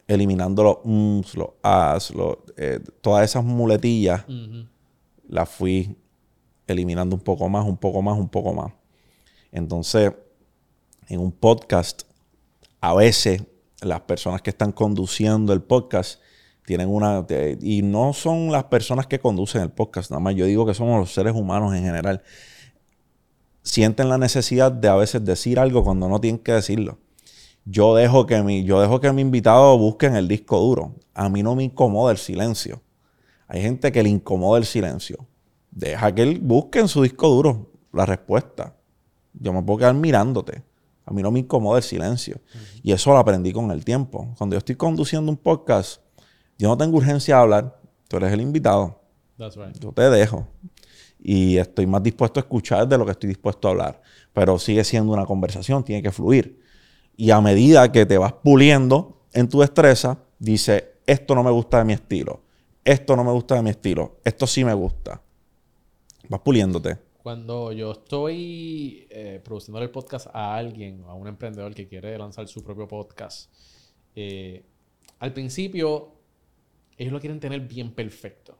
eliminando los ums, los as, los, eh, todas esas muletillas, las fui eliminando un poco más, un poco más, un poco más. Entonces, en un podcast, a veces las personas que están conduciendo el podcast tienen una... y no son las personas que conducen el podcast, nada más yo digo que somos los seres humanos en general. Sienten la necesidad de a veces decir algo cuando no tienen que decirlo. Yo dejo que mi, yo dejo que mi invitado busque en el disco duro. A mí no me incomoda el silencio. Hay gente que le incomoda el silencio. Deja que él busque en su disco duro la respuesta. Yo me puedo quedar mirándote. A mí no me incomoda el silencio. Y eso lo aprendí con el tiempo. Cuando yo estoy conduciendo un podcast, yo no tengo urgencia de hablar. Tú eres el invitado. That's right. Yo te dejo. Y estoy más dispuesto a escuchar de lo que estoy dispuesto a hablar. Pero sigue siendo una conversación, tiene que fluir. Y a medida que te vas puliendo en tu destreza, dice, esto no me gusta de mi estilo. Esto no me gusta de mi estilo. Esto sí me gusta. Vas puliéndote. Cuando yo estoy eh, produciendo el podcast a alguien, a un emprendedor que quiere lanzar su propio podcast, eh, al principio ellos lo quieren tener bien perfecto.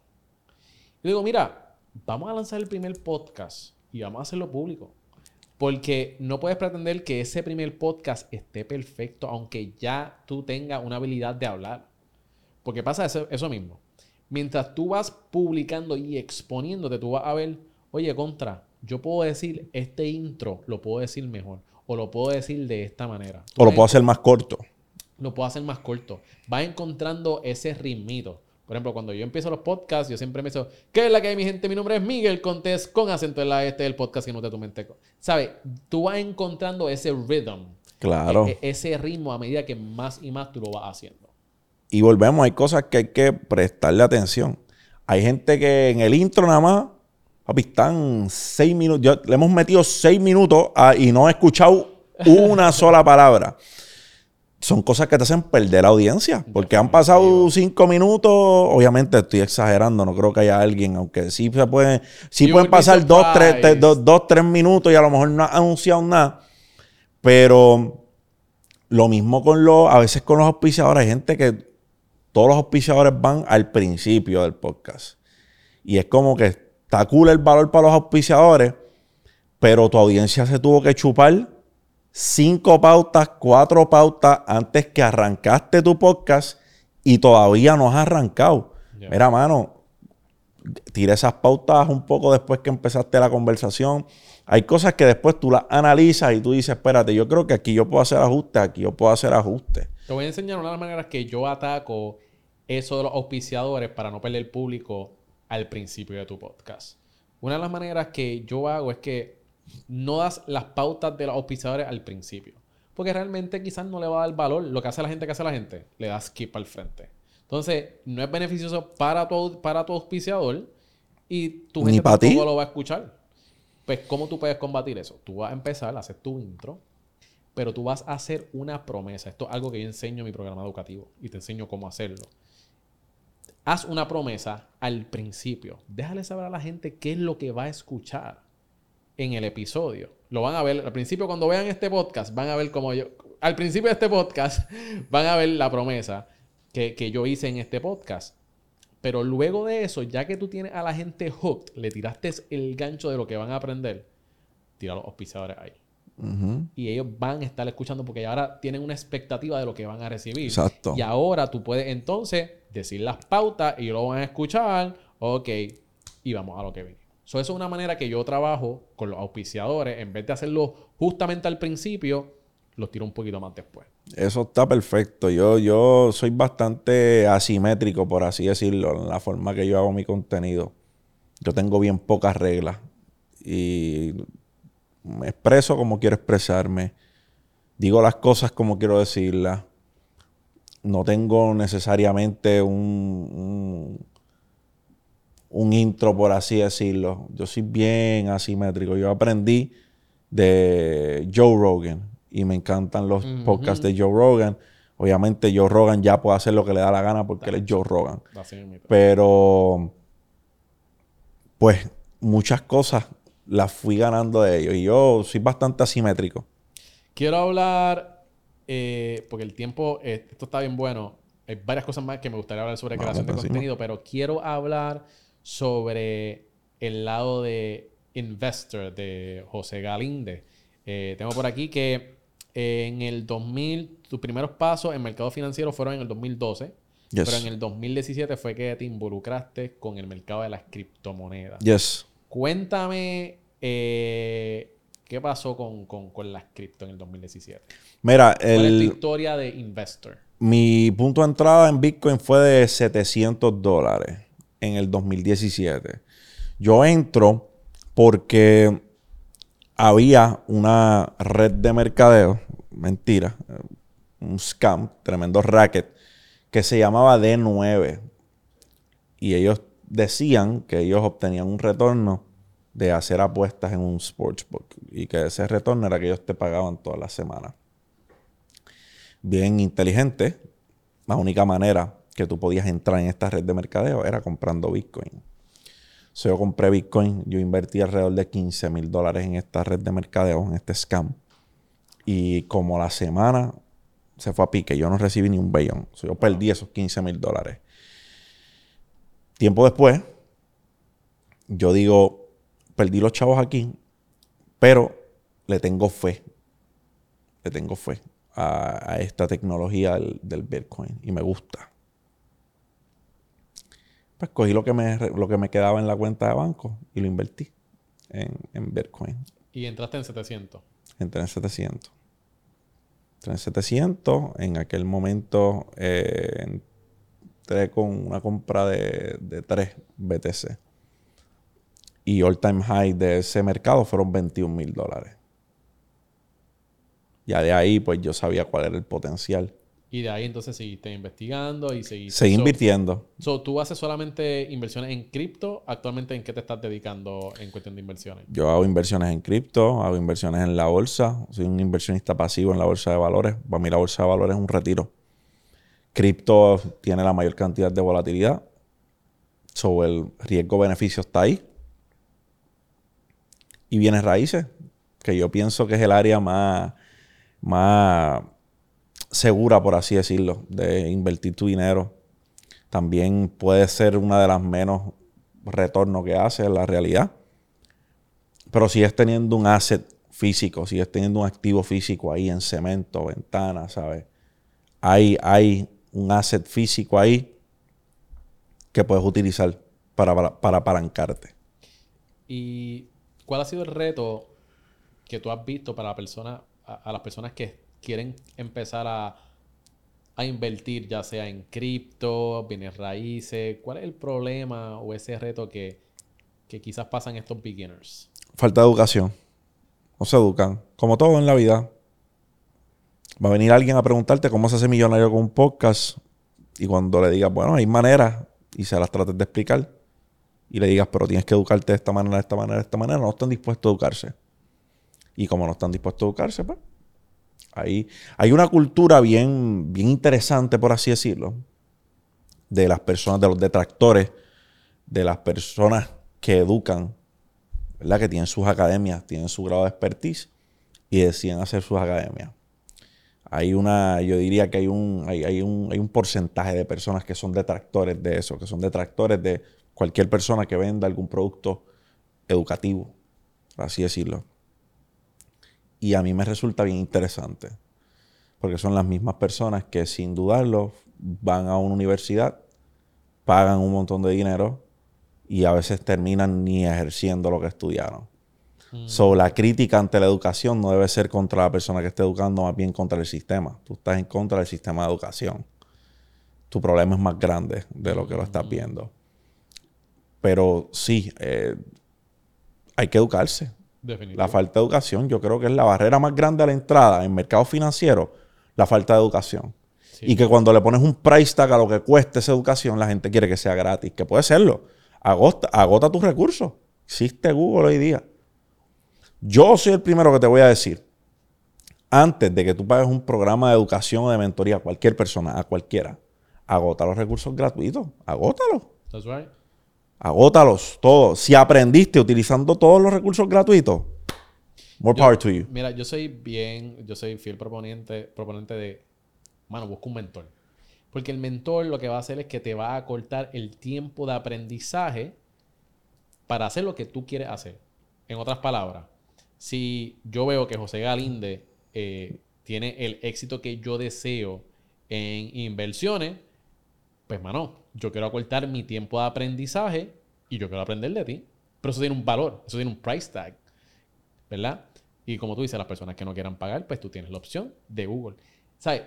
Yo digo, mira, vamos a lanzar el primer podcast y vamos a hacerlo público. Porque no puedes pretender que ese primer podcast esté perfecto, aunque ya tú tengas una habilidad de hablar. Porque pasa eso, eso mismo. Mientras tú vas publicando y exponiéndote, tú vas a ver, oye, contra, yo puedo decir este intro, lo puedo decir mejor. O lo puedo decir de esta manera. O lo puedo hacer más corto. lo puedo hacer más corto. Vas encontrando ese ritmito. Por ejemplo, cuando yo empiezo los podcasts, yo siempre me digo, ¿qué es la que hay, mi gente? Mi nombre es Miguel Contés, con acento en la este del podcast y no te tu mente. ¿Sabes? Tú vas encontrando ese rhythm. Claro. e- e- ese ritmo a medida que más y más tú lo vas haciendo. Y volvemos, hay cosas que hay que prestarle atención. Hay gente que en el intro nada más, papi, están seis minutos. Yo- le hemos metido seis minutos a- y no he escuchado una sola palabra. Son cosas que te hacen perder la audiencia. Porque han pasado cinco minutos. Obviamente estoy exagerando. No creo que haya alguien, aunque sí se puede, sí You pueden pasar dos tres, dos, dos, tres minutos y a lo mejor no ha anunciado nada. Pero lo mismo con los, a veces con los auspiciadores. Hay gente que todos los auspiciadores van al principio del podcast. Y es como que está cool el valor para los auspiciadores, pero tu audiencia se tuvo que chupar cinco pautas, cuatro pautas antes que arrancaste tu podcast y todavía no has arrancado. Mira, mano, tira esas pautas un poco después que empezaste la conversación. Hay cosas que después tú las analizas y tú dices, espérate, yo creo que aquí yo puedo hacer ajustes, aquí yo puedo hacer ajustes. Te voy a enseñar una de las maneras que yo ataco eso de los auspiciadores para no perder público al principio de tu podcast. Una de las maneras que yo hago es que no das las pautas de los auspiciadores al principio. Porque realmente quizás no le va a dar valor. Lo que hace la gente, que hace la gente, le da skip al frente. Entonces, no es beneficioso para tu, para tu auspiciador y tu gente tampoco lo va a escuchar. Pues, ¿cómo tú puedes combatir eso? Tú vas a empezar a hacer tu intro, pero tú vas a hacer una promesa. Esto es algo que yo enseño en mi programa educativo y te enseño cómo hacerlo. Haz una promesa al principio. Déjale saber a la gente qué es lo que va a escuchar en el episodio. Lo van a ver al principio cuando vean este podcast, van a ver como yo al principio de este podcast van a ver la promesa que, que yo hice en este podcast. Pero luego de eso, ya que tú tienes a la gente hooked, le tiraste el gancho de lo que van a aprender, tira los auspiciadores ahí. Y ellos van a estar escuchando porque ahora tienen una expectativa de lo que van a recibir. Exacto. Y ahora tú puedes entonces decir las pautas y lo van a escuchar. Ok, y vamos a lo que viene. So, eso es una manera que yo trabajo con los auspiciadores. En vez de hacerlo justamente al principio, los tiro un poquito más después. Eso está perfecto. Yo, yo soy bastante asimétrico, por así decirlo, en la forma que yo hago mi contenido. Yo tengo bien pocas reglas. Y me expreso como quiero expresarme. Digo las cosas como quiero decirlas. No tengo necesariamente un, un intro, por así decirlo. Yo soy bien asimétrico. Yo aprendí de Joe Rogan y me encantan los podcasts de Joe Rogan. Obviamente Joe Rogan ya puede hacer lo que le da la gana porque él es Joe Rogan. Pero, pues, muchas cosas las fui ganando de ellos. Y yo soy bastante asimétrico. Quiero hablar, eh, porque el tiempo, eh, esto está bien bueno. Hay varias cosas más que me gustaría hablar sobre Vamos creación de encima. contenido, pero quiero hablar sobre el lado de investor de José Galinde. Eh, tengo por aquí que eh, en el 2000, tus primeros pasos en mercado financiero fueron en el 2012, Yes. pero en el 2017 fue que te involucraste con el mercado de las criptomonedas. Yes. Cuéntame eh, qué pasó con, con, con las cripto en el 2017. Mira, ¿Cuál es tu el, historia de investor? mi punto de entrada en Bitcoin fue de 700 dólares en el 2017. Yo entro porque había una red de mercadeo, mentira, un scam, tremendo racket, que se llamaba D9. Y ellos decían que ellos obtenían un retorno de hacer apuestas en un sportsbook y que ese retorno era que ellos te pagaban todas las semanas. Bien inteligente, la única manera que tú podías entrar en esta red de mercadeo era comprando Bitcoin. So, yo compré Bitcoin, yo invertí alrededor de 15 mil dólares en esta red de mercadeo, en este scam. Y como la semana se fue a pique, yo no recibí ni un billón. So, yo perdí esos 15 mil dólares. Tiempo después, yo digo, perdí los chavos aquí, pero le tengo fe. Le tengo fe a, a esta tecnología del, del Bitcoin y me gusta. Pues cogí lo que, me, lo que me quedaba en la cuenta de banco y lo invertí en, en Bitcoin. Y entraste en 700. Entré en 700. Entré en 700. En aquel momento eh, entré con una compra de, de 3 BTC. Y all time high de ese mercado fueron 21 mil dólares. Ya de ahí, pues yo sabía cuál era el potencial. Y de ahí entonces seguiste investigando y seguiste... Seguí So- invirtiendo. So, ¿tú haces solamente inversiones en cripto? ¿Actualmente en qué te estás dedicando en cuestión de inversiones? Yo hago inversiones en cripto, hago inversiones en la bolsa. Soy un inversionista pasivo en la bolsa de valores. Para mí la bolsa de valores es un retiro. Cripto tiene la mayor cantidad de volatilidad. Sobre el riesgo-beneficio está ahí. Y bienes raíces, que yo pienso que es el área más, más segura, por así decirlo, de invertir tu dinero. También puede ser una de las menos retorno que hace en la realidad. Pero sigues teniendo un asset físico, sigues teniendo un activo físico ahí en cemento, ventana, ¿sabes? Hay, hay un asset físico ahí que puedes utilizar para, para, para apalancarte. ¿Y cuál ha sido el reto que tú has visto para la a las personas que quieren empezar a, a invertir, ya sea en cripto, bienes raíces? ¿Cuál es el problema o ese reto que, que quizás pasan estos beginners? Falta de educación. No se educan. Como todo en la vida. Va a venir alguien a preguntarte cómo se hace millonario con un podcast. Y cuando le digas, bueno, hay maneras. Y se las trates de explicar. Y le digas, pero tienes que educarte de esta manera, de esta manera, de esta manera. No están dispuestos a educarse. Y como no están dispuestos a educarse, pues. Ahí hay una cultura bien, bien interesante, por así decirlo. De las personas, de los detractores. De las personas que educan ¿verdad? Que tienen sus academias, tienen su grado de expertise y deciden hacer sus academias. Hay una, yo diría que hay un, hay, hay un, hay un porcentaje de personas que son detractores de eso, que son detractores de cualquier persona que venda algún producto educativo, por así decirlo. Y a mí me resulta bien interesante, porque son las mismas personas que sin dudarlo van a una universidad, pagan un montón de dinero y a veces terminan ni ejerciendo lo que estudiaron. So, la crítica ante la educación no debe ser contra la persona que esté educando, más bien contra el sistema. Tú estás en contra del sistema de educación. Tu problema es más grande de lo que lo estás viendo. Pero sí, eh, hay que educarse. Definitivo. La falta de educación, yo creo que es la barrera más grande a la entrada en mercado financiero, la falta de educación. Sí. Y que cuando le pones un price tag a lo que cueste esa educación, la gente quiere que sea gratis, que puede serlo. Agota, agota tus recursos. Existe Google hoy día. Yo soy el primero que te voy a decir, antes de que tú pagues un programa de educación o de mentoría a cualquier persona, a cualquiera, agota los recursos gratuitos, agótalos. That's right. Agótalos todos. Si aprendiste utilizando todos los recursos gratuitos, more Yo- power to you. Mira, yo soy bien, yo soy fiel proponente, proponente de, mano, busca un mentor. Porque el mentor lo que va a hacer es que te va a cortar el tiempo de aprendizaje para hacer lo que tú quieres hacer. En otras palabras, si yo veo que José Galinde eh, tiene el éxito que yo deseo en inversiones, pues, mano, yo quiero acortar mi tiempo de aprendizaje y yo quiero aprender de ti. Pero eso tiene un valor, eso tiene un price tag. ¿verdad? Y como tú dices, las personas que no quieran pagar, pues tú tienes la opción de Google. ¿Sabes?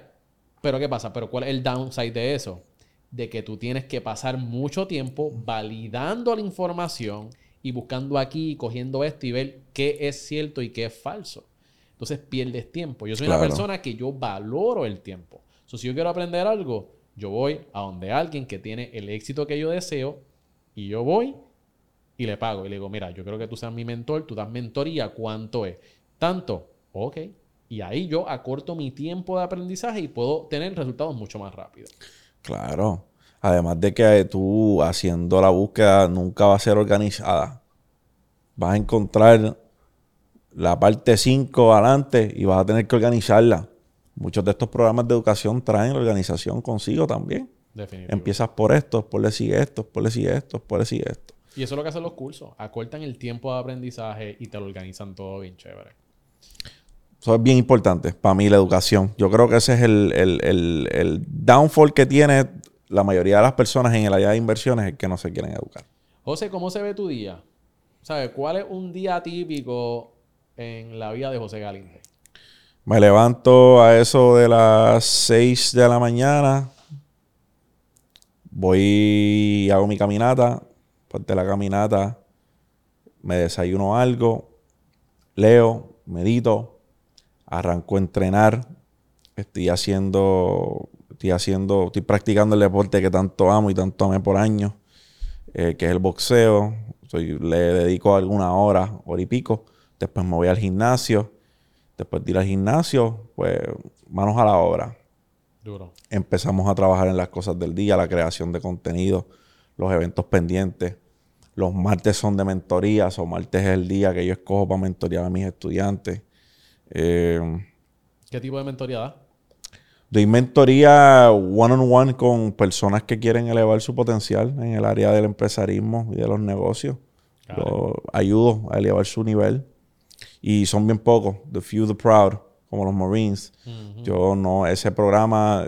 Pero ¿qué pasa? Pero ¿cuál es el downside de eso? De que tú tienes que pasar mucho tiempo validando la información y buscando aquí, y cogiendo esto y ver qué es cierto y qué es falso. Entonces pierdes tiempo. Yo soy una persona que yo valoro el tiempo. So, si yo quiero aprender algo, yo voy a donde alguien que tiene el éxito que yo deseo y yo voy y le pago. Y le digo, mira, yo creo que tú seas mi mentor, tú das mentoría, ¿cuánto es? Tanto, ok. Y ahí yo acorto mi tiempo de aprendizaje y puedo tener resultados mucho más rápido. Claro. Además de que tú haciendo la búsqueda nunca va a ser organizada. Vas a encontrar la parte 5 adelante y vas a tener que organizarla. Muchos de estos programas de educación traen la organización consigo también. Definitivo. Empiezas por esto, por decir esto, por decir esto, por decir esto. Y eso es lo que hacen los cursos. Acortan el tiempo de aprendizaje y te lo organizan todo bien chévere. Eso es bien importante para mí, la educación. Yo creo que ese es el, el- el- el downfall que tiene la mayoría de las personas en el área de inversiones, es que no se quieren educar. José, ¿cómo se ve tu día? ¿Sabes? ¿Cuál es un día típico en la vida de José Galinde? Me levanto a eso de las 6 de la mañana. Voy, hago mi caminata. Después de la caminata, me desayuno algo. Leo, medito. Arranco a entrenar. Estoy haciendo Estoy haciendo, estoy practicando el deporte que tanto amo y tanto amé por años, eh, que es el boxeo. Le dedico alguna hora, hora y pico. Después me voy al gimnasio. Después de ir al gimnasio, pues manos a la obra. Duro. Empezamos a trabajar en las cosas del día, la creación de contenido, los eventos pendientes. Los martes son de mentorías o martes es el día que yo escojo para mentorear a mis estudiantes. Eh, ¿Qué tipo de mentoría da? Doy mentoría one-on-one con personas que quieren elevar su potencial en el área del empresarismo y de los negocios. Los ayudo a elevar su nivel. Y son bien pocos, the few, the proud, como los Marines. Yo no, ese programa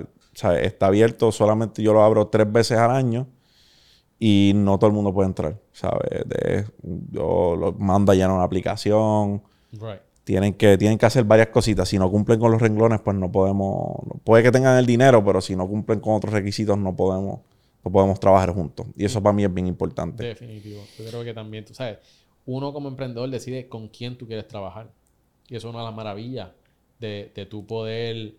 está abierto, solamente yo lo abro tres veces al año y no todo el mundo puede entrar, ¿sabes? De- yo lo mando a llenar una aplicación, Right. tienen que, tienen que hacer varias cositas. Si no cumplen con los renglones, pues no podemos. Puede que tengan el dinero, pero si no cumplen con otros requisitos, no podemos, no podemos trabajar juntos. Y eso para mí es bien importante. Definitivo. Yo creo que también, tú sabes, uno como emprendedor decide con quién tú quieres trabajar. Y eso es una de las maravillas de, de tu poder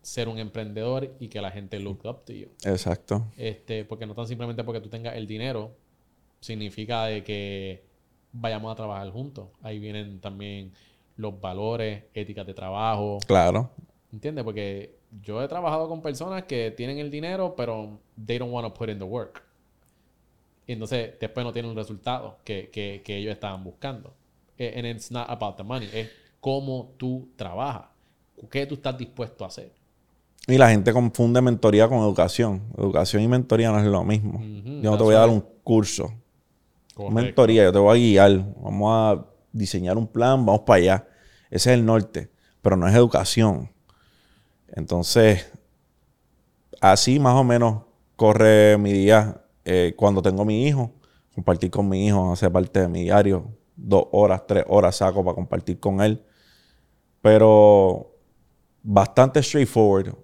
ser un emprendedor y que la gente look up to you. Exacto. Este, porque no tan simplemente porque tú tengas el dinero, significa de que vayamos a trabajar juntos. Ahí vienen también los valores, éticas de trabajo. Claro. ¿Entiendes? Porque yo he trabajado con personas que tienen el dinero, pero they don't want to put in the work. Y entonces después no tienen un resultado que, que, que ellos estaban buscando. Eh, And it's not about the money. Es cómo tú trabajas. ¿Qué tú estás dispuesto a hacer? Y la gente confunde mentoría con educación. Educación y mentoría no es lo mismo. Yo no te voy a dar un curso. Mentoría, yo te voy a guiar. Vamos a diseñar un plan, vamos para allá. Ese es el norte, pero no es educación. Entonces, así más o menos corre mi día eh, cuando tengo mi hijo. Compartir con mi hijo hace parte de mi diario. Dos horas, tres horas saco para compartir con él. Pero bastante straightforward.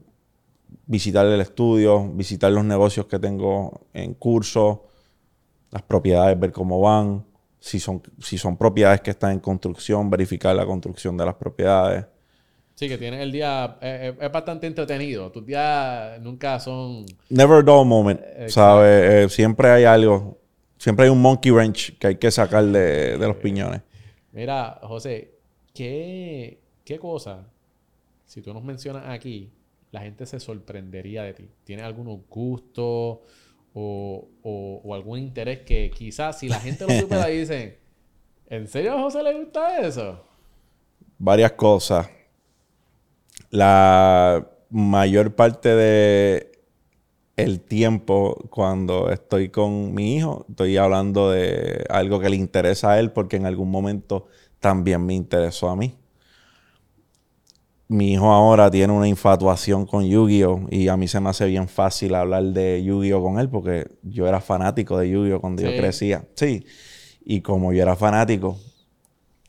Visitar el estudio, visitar los negocios que tengo en curso, las propiedades, ver cómo van. Si son, si son propiedades que están en construcción, verificar la construcción de las propiedades. Sí, que tienes el día... eh, eh, es bastante entretenido. Tus días nunca son... Never a dull moment, ¿sabes? Eh, siempre hay algo. Siempre hay un monkey wrench que hay que sacar de, de los piñones. Mira, José, ¿qué, qué cosa, si tú nos mencionas aquí, la gente se sorprendería de ti? ¿Tienes algunos gustos o, o- o algún interés que quizás si la gente lo supiera dicen, ¿en serio a José le gusta eso? varias cosas. La mayor parte de el tiempo cuando estoy con mi hijo, estoy hablando de algo que le interesa a él porque en algún momento también me interesó a mí. Mi hijo ahora tiene una infatuación con Yu-Gi-Oh! y a mí se me hace bien fácil hablar de Yu-Gi-Oh! con él porque yo era fanático de Yu-Gi-Oh! cuando Sí. yo crecía. Sí. Y como yo era fanático,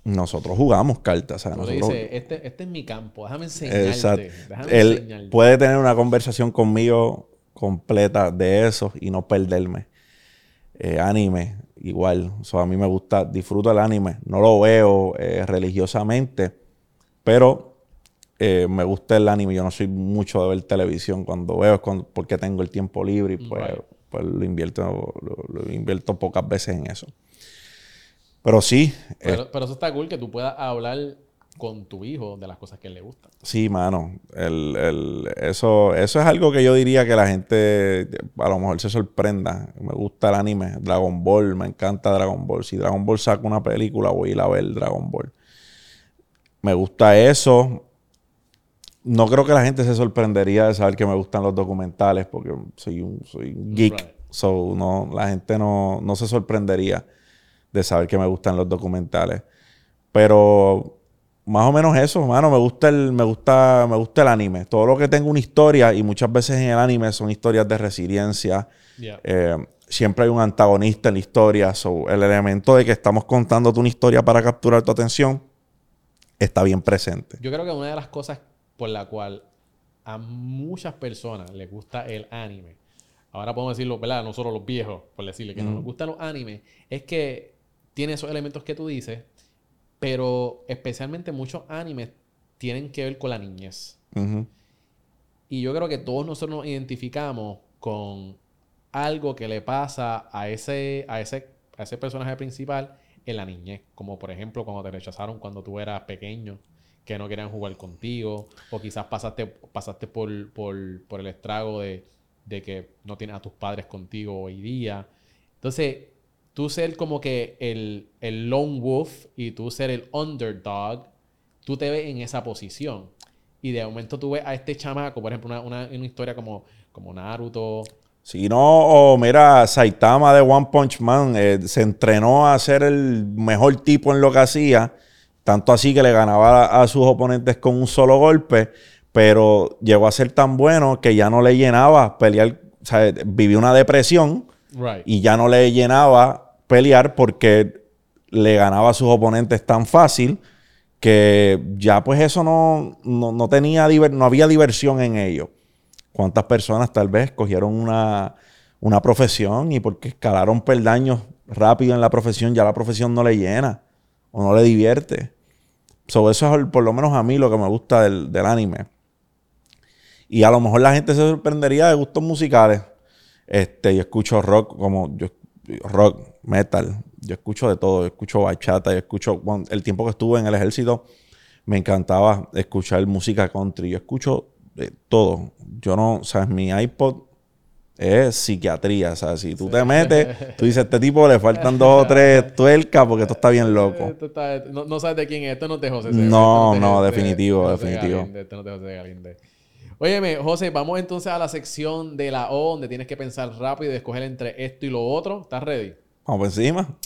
nosotros jugamos cartas. o sea, nosotros- dices, este, este es mi campo, déjame enseñarte. Exacto. Déjame Él enseñarte. puede tener una conversación conmigo completa de eso y no perderme. Eh, anime, igual. O sea, a mí me gusta, disfruto el anime. No lo veo eh, religiosamente, pero eh, me gusta el anime. Yo no soy mucho de ver televisión. Cuando veo es cuando- porque tengo el tiempo libre y pues, Right. pues lo, invierto, lo, lo invierto pocas veces en eso. Pero sí, eh, Pero, pero eso está cool que tú puedas hablar con tu hijo de las cosas que él le gustan. Sí, mano. El, el- eso, eso es algo que yo diría que la gente a lo mejor se sorprenda. Me gusta el anime, Dragon Ball, me encanta Dragon Ball. Si Dragon Ball saca una película, voy a ir a ver Dragon Ball. Me gusta eso. No creo que la gente se sorprendería de saber que me gustan los documentales porque soy un, soy un geek. Right. So, no, la gente no, no se sorprendería de saber que me gustan los documentales. Pero más o menos eso, mano. Me gusta el, me gusta, me gusta el anime. Todo lo que tenga una historia, y muchas veces en el anime son historias de resiliencia. Yeah. Eh, siempre hay un antagonista en la historia. So, el elemento de que estamos contándote una historia para capturar tu atención está bien presente. Yo creo que una de las cosas por la cual a muchas personas les gusta el anime, ahora podemos decirlo, ¿verdad? Nosotros los viejos, por decirle que no nos gustan los animes, es que tiene esos elementos que tú dices, pero especialmente muchos animes tienen que ver con la niñez. Ujú. Y yo creo que todos nosotros nos identificamos con algo que le pasa a ese, a ese, a ese personaje principal en la niñez. Como por ejemplo cuando te rechazaron cuando tú eras pequeño, que no querían jugar contigo, o quizás pasaste, pasaste por, por, por el estrago de, de que no tienes a tus padres contigo hoy día. Entonces, tú ser como que el, el lone wolf y tú ser el underdog, tú te ves en esa posición. Y de momento tú ves a este chamaco, por ejemplo, una, una, una historia como, como Naruto. Si no, o mira, Saitama de One Punch Man eh, se entrenó a ser el mejor tipo en lo que hacía, tanto así que le ganaba a, a sus oponentes con un solo golpe, pero llegó a ser tan bueno que ya no le llenaba pelear, o sea, vivió una depresión Right. y ya no le llenaba pelear porque le ganaba a sus oponentes tan fácil que ya pues eso no, no, no tenía no había diversión en ello. ¿Cuántas personas tal vez cogieron una, una profesión y porque escalaron peldaños rápido en la profesión, ya la profesión no le llena o no le divierte? So, eso es por lo menos a mí lo que me gusta del, del anime. Y a lo mejor la gente se sorprendería de gustos musicales. Este, yo escucho rock como yo rock, metal, yo escucho de todo, yo escucho bachata, yo escucho el tiempo que estuve en el ejército me encantaba escuchar música country, yo escucho de todo. Yo no, sabes, mi iPod es psiquiatría, o sea, si tú te metes, tú dices, este tipo le faltan dos o tres tuercas porque esto está bien loco. Esto está- no, no sabes de quién es. Esto no de José. No, no, de- definitivo, definitivo. Esto no de José Galinde. Óyeme, José, vamos entonces a la sección de la O, donde tienes que pensar rápido y escoger entre esto y lo otro. ¿Estás ready? Vamos por encima.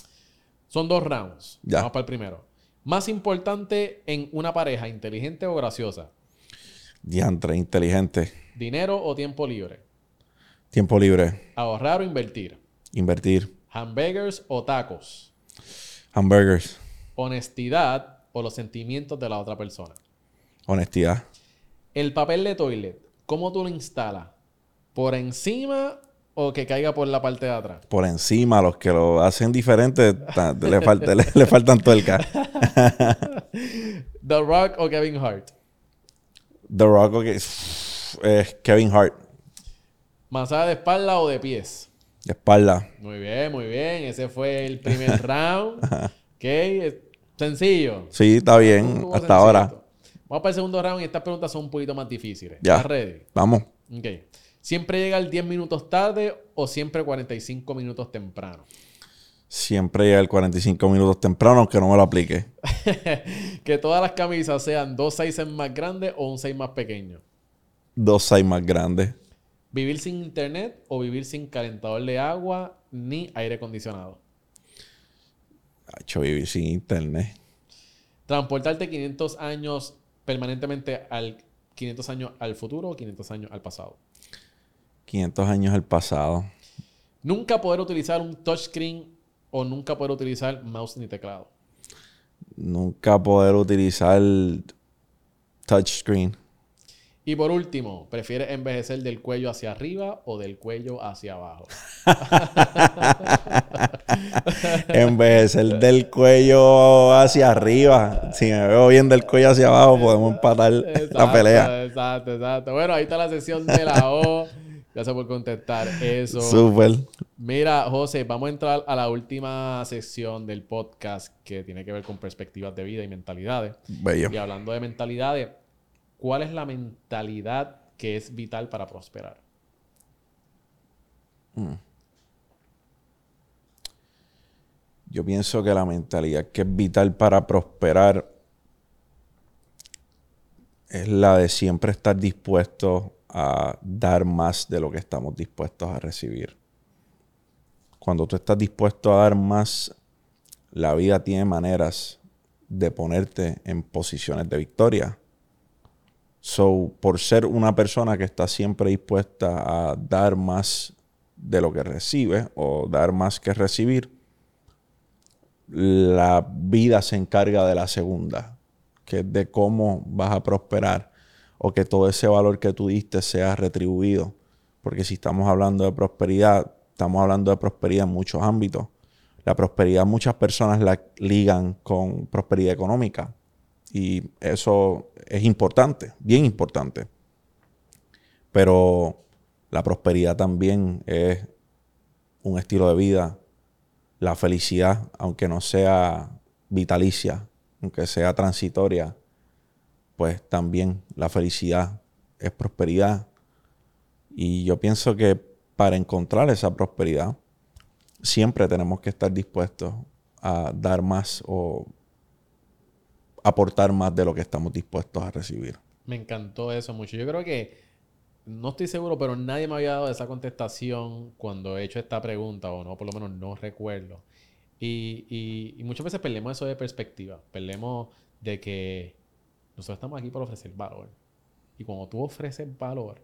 Son dos rounds. Ya. Vamos para el primero. Más importante en una pareja, inteligente o graciosa. Diantre, inteligente. Dinero o tiempo libre. Tiempo libre. Ahorrar o invertir. Invertir. Hamburgers o tacos. Hamburgers. Honestidad o los sentimientos de la otra persona. Honestidad. El papel de toilet, ¿cómo tú lo instalas? ¿Por encima o que caiga por la parte de atrás? Por encima, los que lo hacen diferente, le, falta- le, le faltan tuerca. The Rock o Kevin Hart. The Rock, ok. Es Kevin Hart. Masaje de espalda o de pies. De espalda. Muy bien, muy bien. Ese fue el primer round. ok, sencillo. Sí, está bien. Hasta ahora. Vamos para el segundo round y estas preguntas son un poquito más difíciles. Ya. ¿Estás ready? Vamos. Ok. ¿Siempre llega el 10 minutos tarde o siempre 45 minutos temprano? Siempre llega el 45 minutos temprano, aunque no me lo aplique. que todas las camisas sean dos sizes más grandes o un size más pequeño. Dos size más grandes. ¿Vivir sin internet o vivir sin calentador de agua ni aire acondicionado? Ha hecho vivir sin internet. ¿Transportarte 500 años permanentemente al 500 años al futuro o 500 años al pasado? 500 años al pasado. Nunca poder utilizar un touchscreen o nunca poder utilizar mouse ni teclado. Nunca poder utilizar touchscreen. Y por último, ¿prefieres envejecer del cuello hacia arriba o del cuello hacia abajo? En ser del cuello hacia arriba, si me veo bien del cuello hacia abajo, podemos empatar la pelea. Exacto, exacto. Bueno, ahí está la sesión de la O. Gracias por contestar eso. Súper. Mira, José, vamos a entrar a la última sección del podcast que tiene que ver con perspectivas de vida y mentalidades. Bello. Y hablando de mentalidades, ¿cuál es la mentalidad que es vital para prosperar? Yo pienso que la mentalidad que es vital para prosperar es la de siempre estar dispuesto a dar más de lo que estamos dispuestos a recibir. Cuando tú estás dispuesto a dar más, la vida tiene maneras de ponerte en posiciones de victoria. So, por ser una persona que está siempre dispuesta a dar más de lo que recibe o dar más que recibir, la vida se encarga de la segunda, que es de cómo vas a prosperar o que todo ese valor que tú diste sea retribuido. Porque si estamos hablando de prosperidad, estamos hablando de prosperidad en muchos ámbitos. La prosperidad muchas personas la ligan con prosperidad económica y eso es importante, bien importante. Pero la prosperidad también es un estilo de vida. La felicidad, aunque no sea vitalicia, aunque sea transitoria, pues también la felicidad es prosperidad. Y yo pienso que para encontrar esa prosperidad, siempre tenemos que estar dispuestos a dar más o aportar más de lo que estamos dispuestos a recibir. Me encantó eso mucho. Yo creo que, no estoy seguro, pero nadie me había dado esa contestación cuando he hecho esta pregunta, o no, por lo menos no recuerdo. Y, muchas veces perdemos eso de perspectiva. Perdemos de que nosotros estamos aquí para ofrecer valor. Y cuando tú ofreces valor,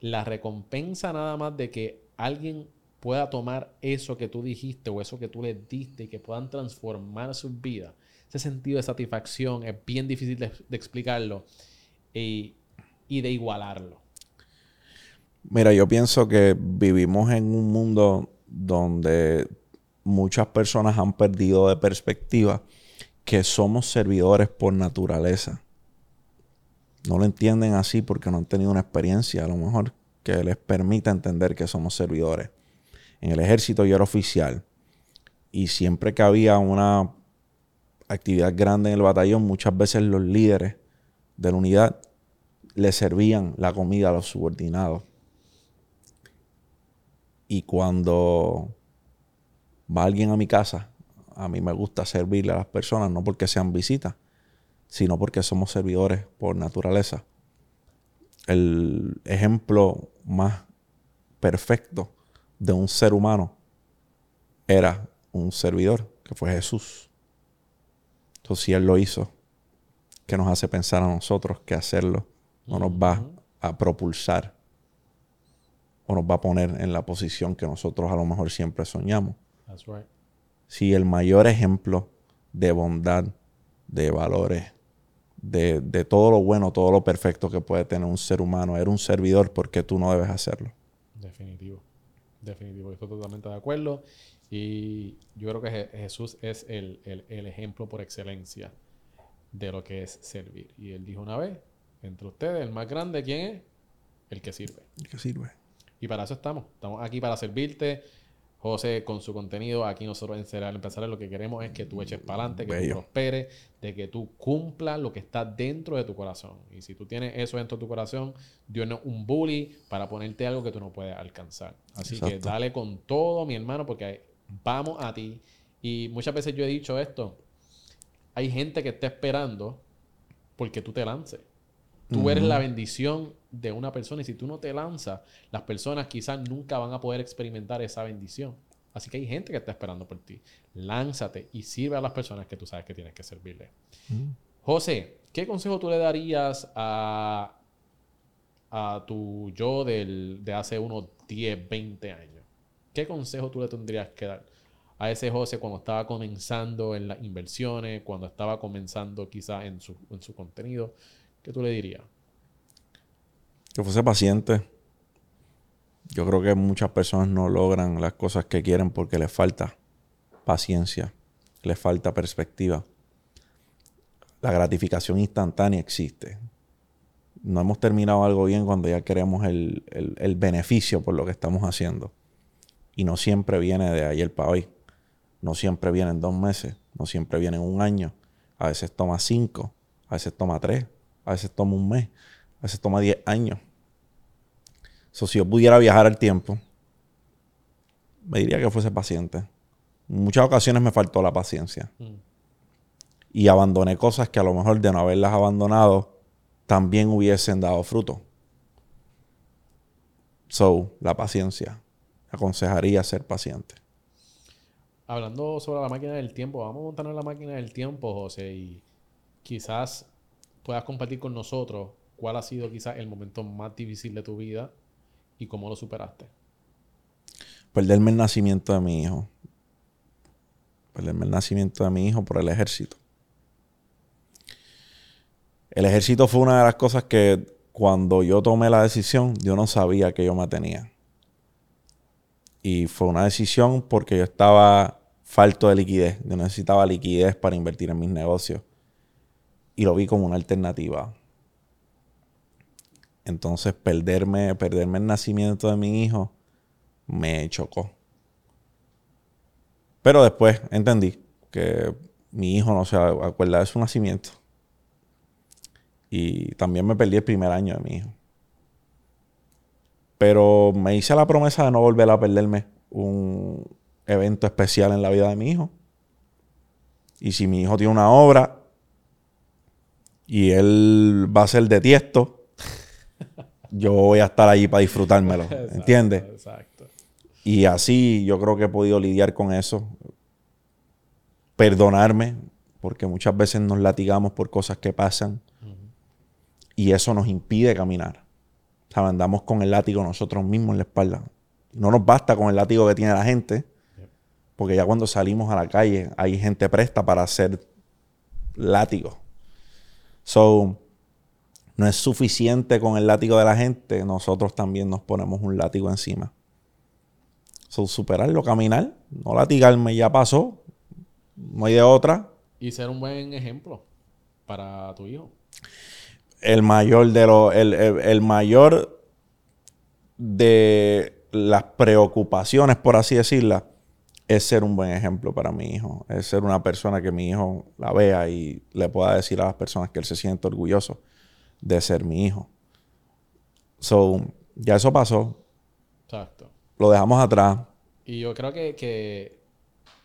la recompensa nada más de que alguien pueda tomar eso que tú dijiste o eso que tú les diste y que puedan transformar su vida. Ese sentido de satisfacción es bien difícil de, explicarlo y, y de igualarlo. Mira, yo pienso que vivimos en un mundo donde muchas personas han perdido de perspectiva que somos servidores por naturaleza. No lo entienden así porque no han tenido una experiencia, a lo mejor, que les permita entender que somos servidores. En el ejército yo era oficial y siempre que había una actividad grande en el batallón, muchas veces los líderes de la unidad le servían la comida a los subordinados. Y cuando va alguien a mi casa, a mí me gusta servirle a las personas, no porque sean visitas, sino porque somos servidores por naturaleza. El ejemplo más perfecto de un ser humano era un servidor, que fue Jesús. Entonces, si Él lo hizo, ¿qué nos hace pensar a nosotros que hacerlo no nos va a propulsar o nos va a poner en la posición que nosotros a lo mejor siempre soñamos? Si el mayor ejemplo de bondad, de valores, de, de, todo lo bueno, todo lo perfecto que puede tener un ser humano, era un servidor, porque tú no debes hacerlo? Definitivo. Definitivo, estoy totalmente de acuerdo. Y yo creo que Jesús es el, ejemplo por excelencia de lo que es servir. Y él dijo una vez, entre ustedes, el más grande, ¿quién es? El que sirve. El que sirve. Y para eso estamos. Estamos aquí para servirte. José, con su contenido, aquí nosotros en Cereal Empresarial lo que queremos es que tú eches para adelante, que tú prosperes, de que tú cumplas lo que está dentro de tu corazón. Y si tú tienes eso dentro de tu corazón, Dios no es un bully para ponerte algo que tú no puedes alcanzar. Así que dale con todo, mi hermano, porque vamos a ti. Y muchas veces yo he dicho esto, hay gente que está esperando porque tú te lances. Tú eres la bendición de una persona y si tú no te lanzas, las personas quizás nunca van a poder experimentar esa bendición. Así que hay gente que está esperando por ti. Lánzate y sirve a las personas que tú sabes que tienes que servirle. José, ¿qué consejo tú le darías a, a tu yo del, de hace unos 10, 20 años? ¿Qué consejo tú le tendrías que dar a ese José cuando estaba comenzando en las inversiones, cuando estaba comenzando quizás en su, en su contenido? ¿Qué tú le dirías? Que fuese paciente. Yo creo que muchas personas no logran las cosas que quieren porque les falta paciencia, les falta perspectiva. La gratificación instantánea existe. No hemos terminado algo bien cuando ya queremos el, el beneficio por lo que estamos haciendo. Y no siempre viene de ayer para hoy. No siempre viene en dos meses. No siempre viene en un año. A veces toma cinco. A veces toma tres a veces toma un mes, a veces toma 10 años. So, si yo pudiera viajar al tiempo, me diría que fuese paciente. En muchas ocasiones me faltó la paciencia. Mm. Y abandoné cosas que a lo mejor de no haberlas abandonado también hubiesen dado fruto. So, la paciencia. Aconsejaría ser paciente. Hablando sobre la máquina del tiempo, vamos a montarnos la máquina del tiempo, José, y quizás puedas compartir con nosotros cuál ha sido quizás el momento más difícil de tu vida y cómo lo superaste. Perderme el nacimiento de mi hijo. Perderme el nacimiento de mi hijo por el ejército. El ejército fue una de las cosas que cuando yo tomé la decisión, yo no sabía que yo me tenía. Y fue una decisión porque yo estaba falto de liquidez. Yo necesitaba liquidez para invertir en mis negocios y lo vi como una alternativa. Entonces perderme, perderme el nacimiento de mi hijo me chocó. Pero después entendí que mi hijo no se acuerda de su nacimiento. Y también me perdí el primer año de mi hijo. Pero me hice la promesa de no volver a perderme un evento especial en la vida de mi hijo. Y si mi hijo tiene una obra y él va a ser de tiesto, yo voy a estar allí para disfrutármelo. ¿Entiendes? Exacto. Y así yo creo que he podido lidiar con eso. Perdonarme, porque muchas veces nos latigamos por cosas que pasan. Y eso nos impide caminar. O sea, andamos con el látigo nosotros mismos en la espalda. No nos basta con el látigo que tiene la gente, porque ya cuando salimos a la calle hay gente presta para hacer látigo. So, no es suficiente con el látigo de la gente, nosotros también nos ponemos un látigo encima. So, superarlo, caminar, no latigarme, ya pasó, no hay de otra. Y ser un buen ejemplo para tu hijo. El mayor de los, el, mayor de las preocupaciones, por así decirla, es ser un buen ejemplo para mi hijo. Es ser una persona que mi hijo la vea y le pueda decir a las personas que él se siente orgulloso de ser mi hijo. So, ya eso pasó. Exacto. Lo dejamos atrás. Y yo creo que,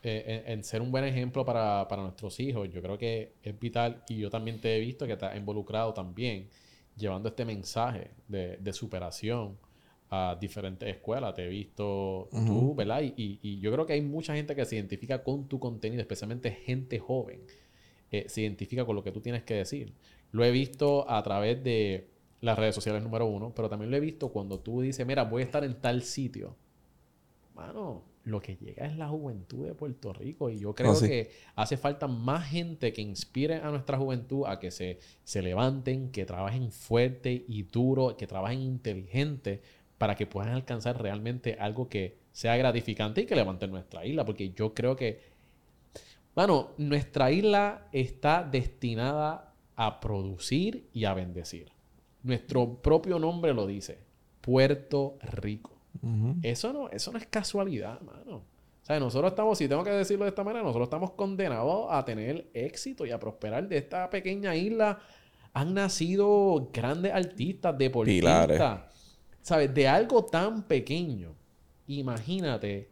eh, en, ser un buen ejemplo para, nuestros hijos, yo creo que es vital, y yo también te he visto que estás involucrado también, llevando este mensaje de, superación a diferentes escuelas. Te he visto tú, ¿verdad? Y, y, yo creo que hay mucha gente que se identifica con tu contenido, especialmente gente joven, eh, se identifica con lo que tú tienes que decir. Lo he visto a través de las redes sociales número uno, pero también lo he visto cuando tú dices, mira, voy a estar en tal sitio. Mano, lo que llega es la juventud de Puerto Rico y yo creo que hace falta más gente que inspire a nuestra juventud a que se, se levanten, que trabajen fuerte y duro, que trabajen inteligente para que puedan alcanzar realmente algo que sea gratificante y que levante nuestra isla, porque yo creo que, bueno, nuestra isla está destinada a producir y a bendecir. Nuestro propio nombre lo dice, Puerto Rico. eso, no, eso no es casualidad, mano. O sea, nosotros estamos, si tengo que decirlo de esta manera, nosotros estamos condenados a tener éxito y a prosperar. De esta pequeña isla han nacido grandes artistas, deportistas. ¿Sabes? De algo tan pequeño. Imagínate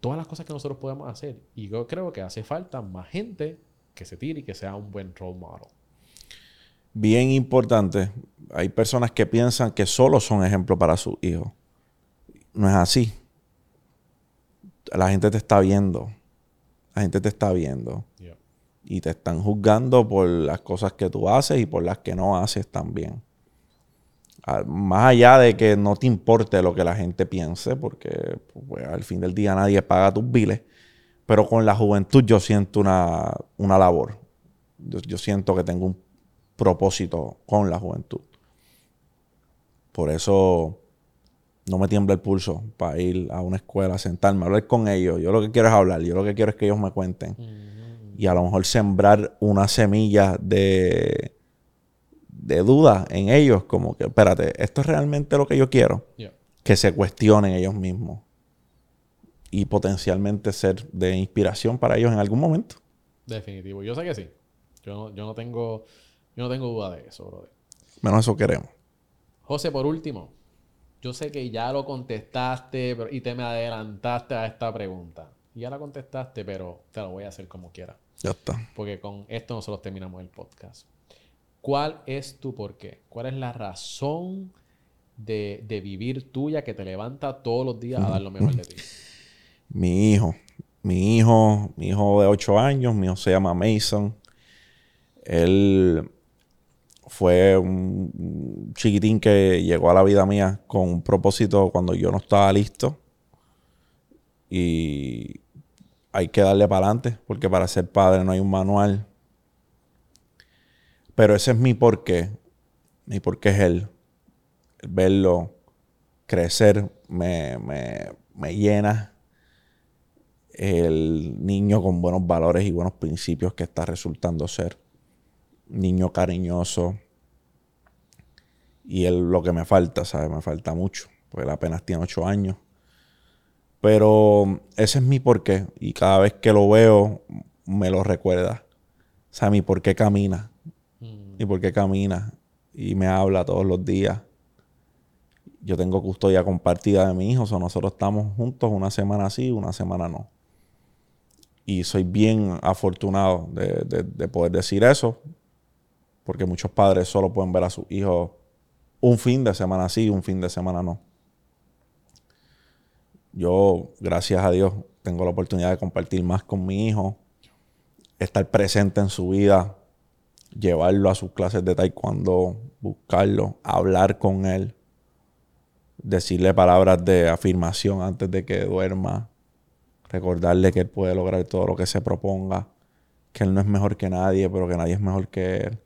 todas las cosas que nosotros podemos hacer. Y yo creo que hace falta más gente que se tire y que sea un buen role model. Bien importante. Hay personas que piensan que solo son ejemplos para sus hijos. No es así. La gente te está viendo. La gente te está viendo. Y te están juzgando por las cosas que tú haces y por las que no haces también. Más allá de que no te importe lo que la gente piense, porque pues, al fin del día nadie paga tus biles, pero con la juventud yo siento una, labor. Yo, siento que tengo un propósito con la juventud. Por eso no me tiembla el pulso para ir a una escuela, sentarme, hablar con ellos. Yo lo que quiero es hablar, yo lo que quiero es que ellos me cuenten. Y a lo mejor sembrar una semilla de, de duda en ellos, como que, espérate, ¿esto es realmente lo que yo quiero? Que se cuestionen ellos mismos y potencialmente ser de inspiración para ellos en algún momento. Definitivo. Yo sé que sí. Yo no, tengo, yo no tengo duda de eso, brother. Menos eso queremos. José, por último, yo sé que ya lo contestaste y te me adelantaste a esta pregunta. Ya la contestaste, pero te lo voy a hacer como quiera. Ya está. Porque con esto nosotros terminamos el podcast. ¿Cuál es tu por qué? ¿Cuál es la razón de, de vivir tuya que te levanta todos los días a dar lo mejor de ti? mi hijo. Mi hijo, mi hijo de 8 años, mi hijo se llama Mason. Él fue un chiquitín que llegó a la vida mía con un propósito cuando yo no estaba listo. Y hay que darle para adelante, porque para ser padre no hay un manual. Pero ese es mi porqué. Mi porqué es él. verlo crecer me, me, me llena el niño con buenos valores y buenos principios que está resultando ser. Niño cariñoso. y es lo que me falta, ¿sabes? Me falta mucho, porque él apenas tiene ocho años. Pero ese es mi porqué y cada vez que lo veo me lo recuerda. O sea, mi por qué camina. Y por qué camina. Y me habla todos los días. Yo tengo custodia compartida de mi hijo. O sea, nosotros estamos juntos una semana sí, una semana no. Y soy bien afortunado de, de poder decir eso. Porque muchos padres solo pueden ver a sus hijos un fin de semana sí, un fin de semana no. Yo, gracias a Dios, tengo la oportunidad de compartir más con mi hijo, estar presente en su vida, llevarlo a sus clases de taekwondo, buscarlo, hablar con él, decirle palabras de afirmación antes de que duerma, recordarle que él puede lograr todo lo que se proponga, que él no es mejor que nadie, pero que nadie es mejor que él.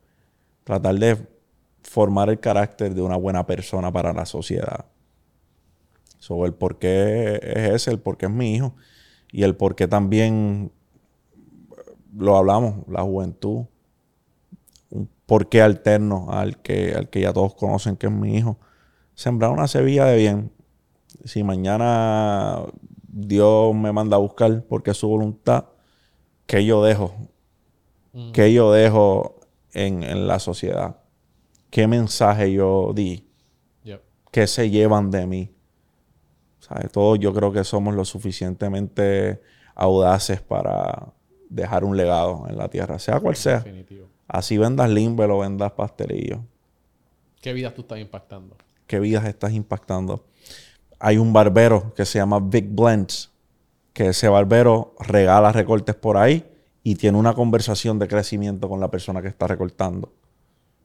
Tratar de formar el carácter de una buena persona para la sociedad. Sobre el por qué es ese, el por qué es mi hijo y el por qué también lo hablamos, la juventud, un porqué alterno al que, al que ya todos conocen que es mi hijo. Sembrar una semilla de bien. Si mañana Dios me manda a buscar porque es su voluntad, ¿qué yo dejo? Mm. ¿Qué yo dejo en, la sociedad? ¿Qué mensaje yo di? ¿Qué se llevan de mí? Todos yo creo que somos lo suficientemente audaces para dejar un legado en la tierra, sea cual sea. Definitivo. Así vendas limber o vendas pastelillo. ¿Qué vidas tú estás impactando? ¿Qué vidas estás impactando? Hay un barbero que se llama Big Blends, que ese barbero regala recortes por ahí y tiene una conversación de crecimiento con la persona que está recortando.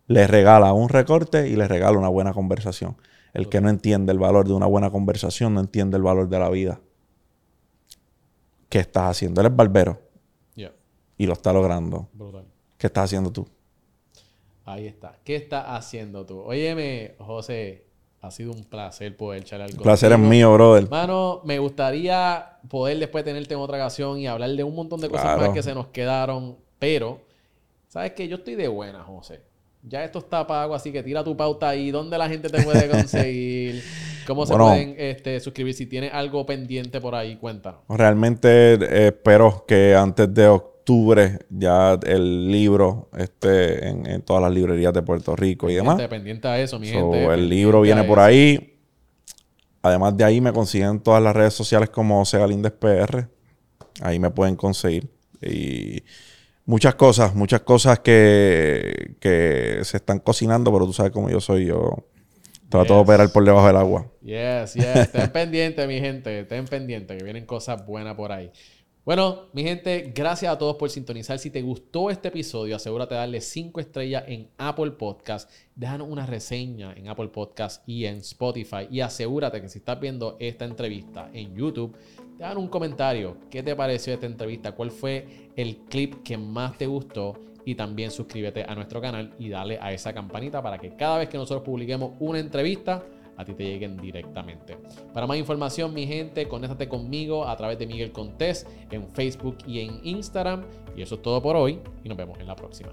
Le regala un recorte y le regala una buena conversación. El que no entiende el valor de una buena conversación no entiende el valor de la vida. ¿Qué estás haciendo? Él es barbero y lo está logrando. Brutal. ¿Qué estás haciendo tú? Ahí está. ¿Qué estás haciendo tú? Óyeme, José, ha sido un placer poder algo. El placer es mío, brother. Mano, me gustaría poder después tenerte en otra ocasión y hablar de un montón de cosas más que se nos quedaron. Pero, ¿sabes qué? Yo estoy de buena, José. Ya esto está pago, así que tira tu pauta ahí. ¿Dónde la gente te puede conseguir? ¿Cómo se pueden este, suscribir? Si tienes algo pendiente por ahí, cuéntanos. Realmente eh, espero que antes de octubre ya el libro esté en, todas las librerías de Puerto Rico y demás. Pendiente a eso, mi gente. El libro viene por ahí. Además de ahí me consiguen todas las redes sociales como Sea PR. Ahí me pueden conseguir. Y muchas cosas, muchas cosas que, que se están cocinando, pero tú sabes cómo yo soy. Yo trato de operar por debajo del agua. Yes, yes. Estén pendientes, mi gente. Estén pendientes, que vienen cosas buenas por ahí. Bueno, mi gente, gracias a todos por sintonizar. Si te gustó este episodio, asegúrate de darle 5 estrellas en Apple Podcast. Déjanos una reseña en Apple Podcast y en Spotify. Y asegúrate que si estás viendo esta entrevista en YouTube, déjanos un comentario. ¿Qué te pareció esta entrevista? ¿Cuál fue el clip que más te gustó? Y también suscríbete a nuestro canal y dale a esa campanita para que cada vez que nosotros publiquemos una entrevista, a ti te lleguen directamente. Para más información, mi gente, conéctate conmigo a través de Miguel Contés en Facebook y en Instagram. Y eso es todo por hoy y nos vemos en la próxima.